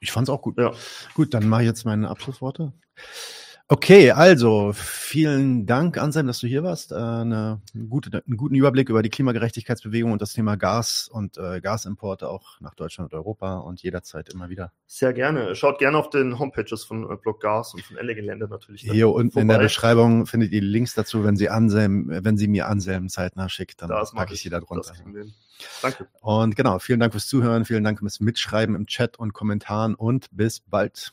Ich fand es auch gut. Ja. Gut, dann mache ich jetzt meine Abschlussworte. Okay, also vielen Dank, Anselm, dass du hier warst. Äh, eine gute, einen guten Überblick über die Klimagerechtigkeitsbewegung und das Thema Gas und äh, Gasimporte auch nach Deutschland und Europa und jederzeit immer wieder. Sehr gerne. Schaut gerne auf den Homepages von äh, Block Gas und von Elle Gelände natürlich. Hier unten vorbei. in der Beschreibung findet ihr Links dazu, wenn Sie Anselm, wenn Sie mir Anselm zeitnah schickt, dann packe ich sie da drunter. Danke. Und genau, vielen Dank fürs Zuhören, vielen Dank fürs Mitschreiben im Chat und Kommentaren und bis bald.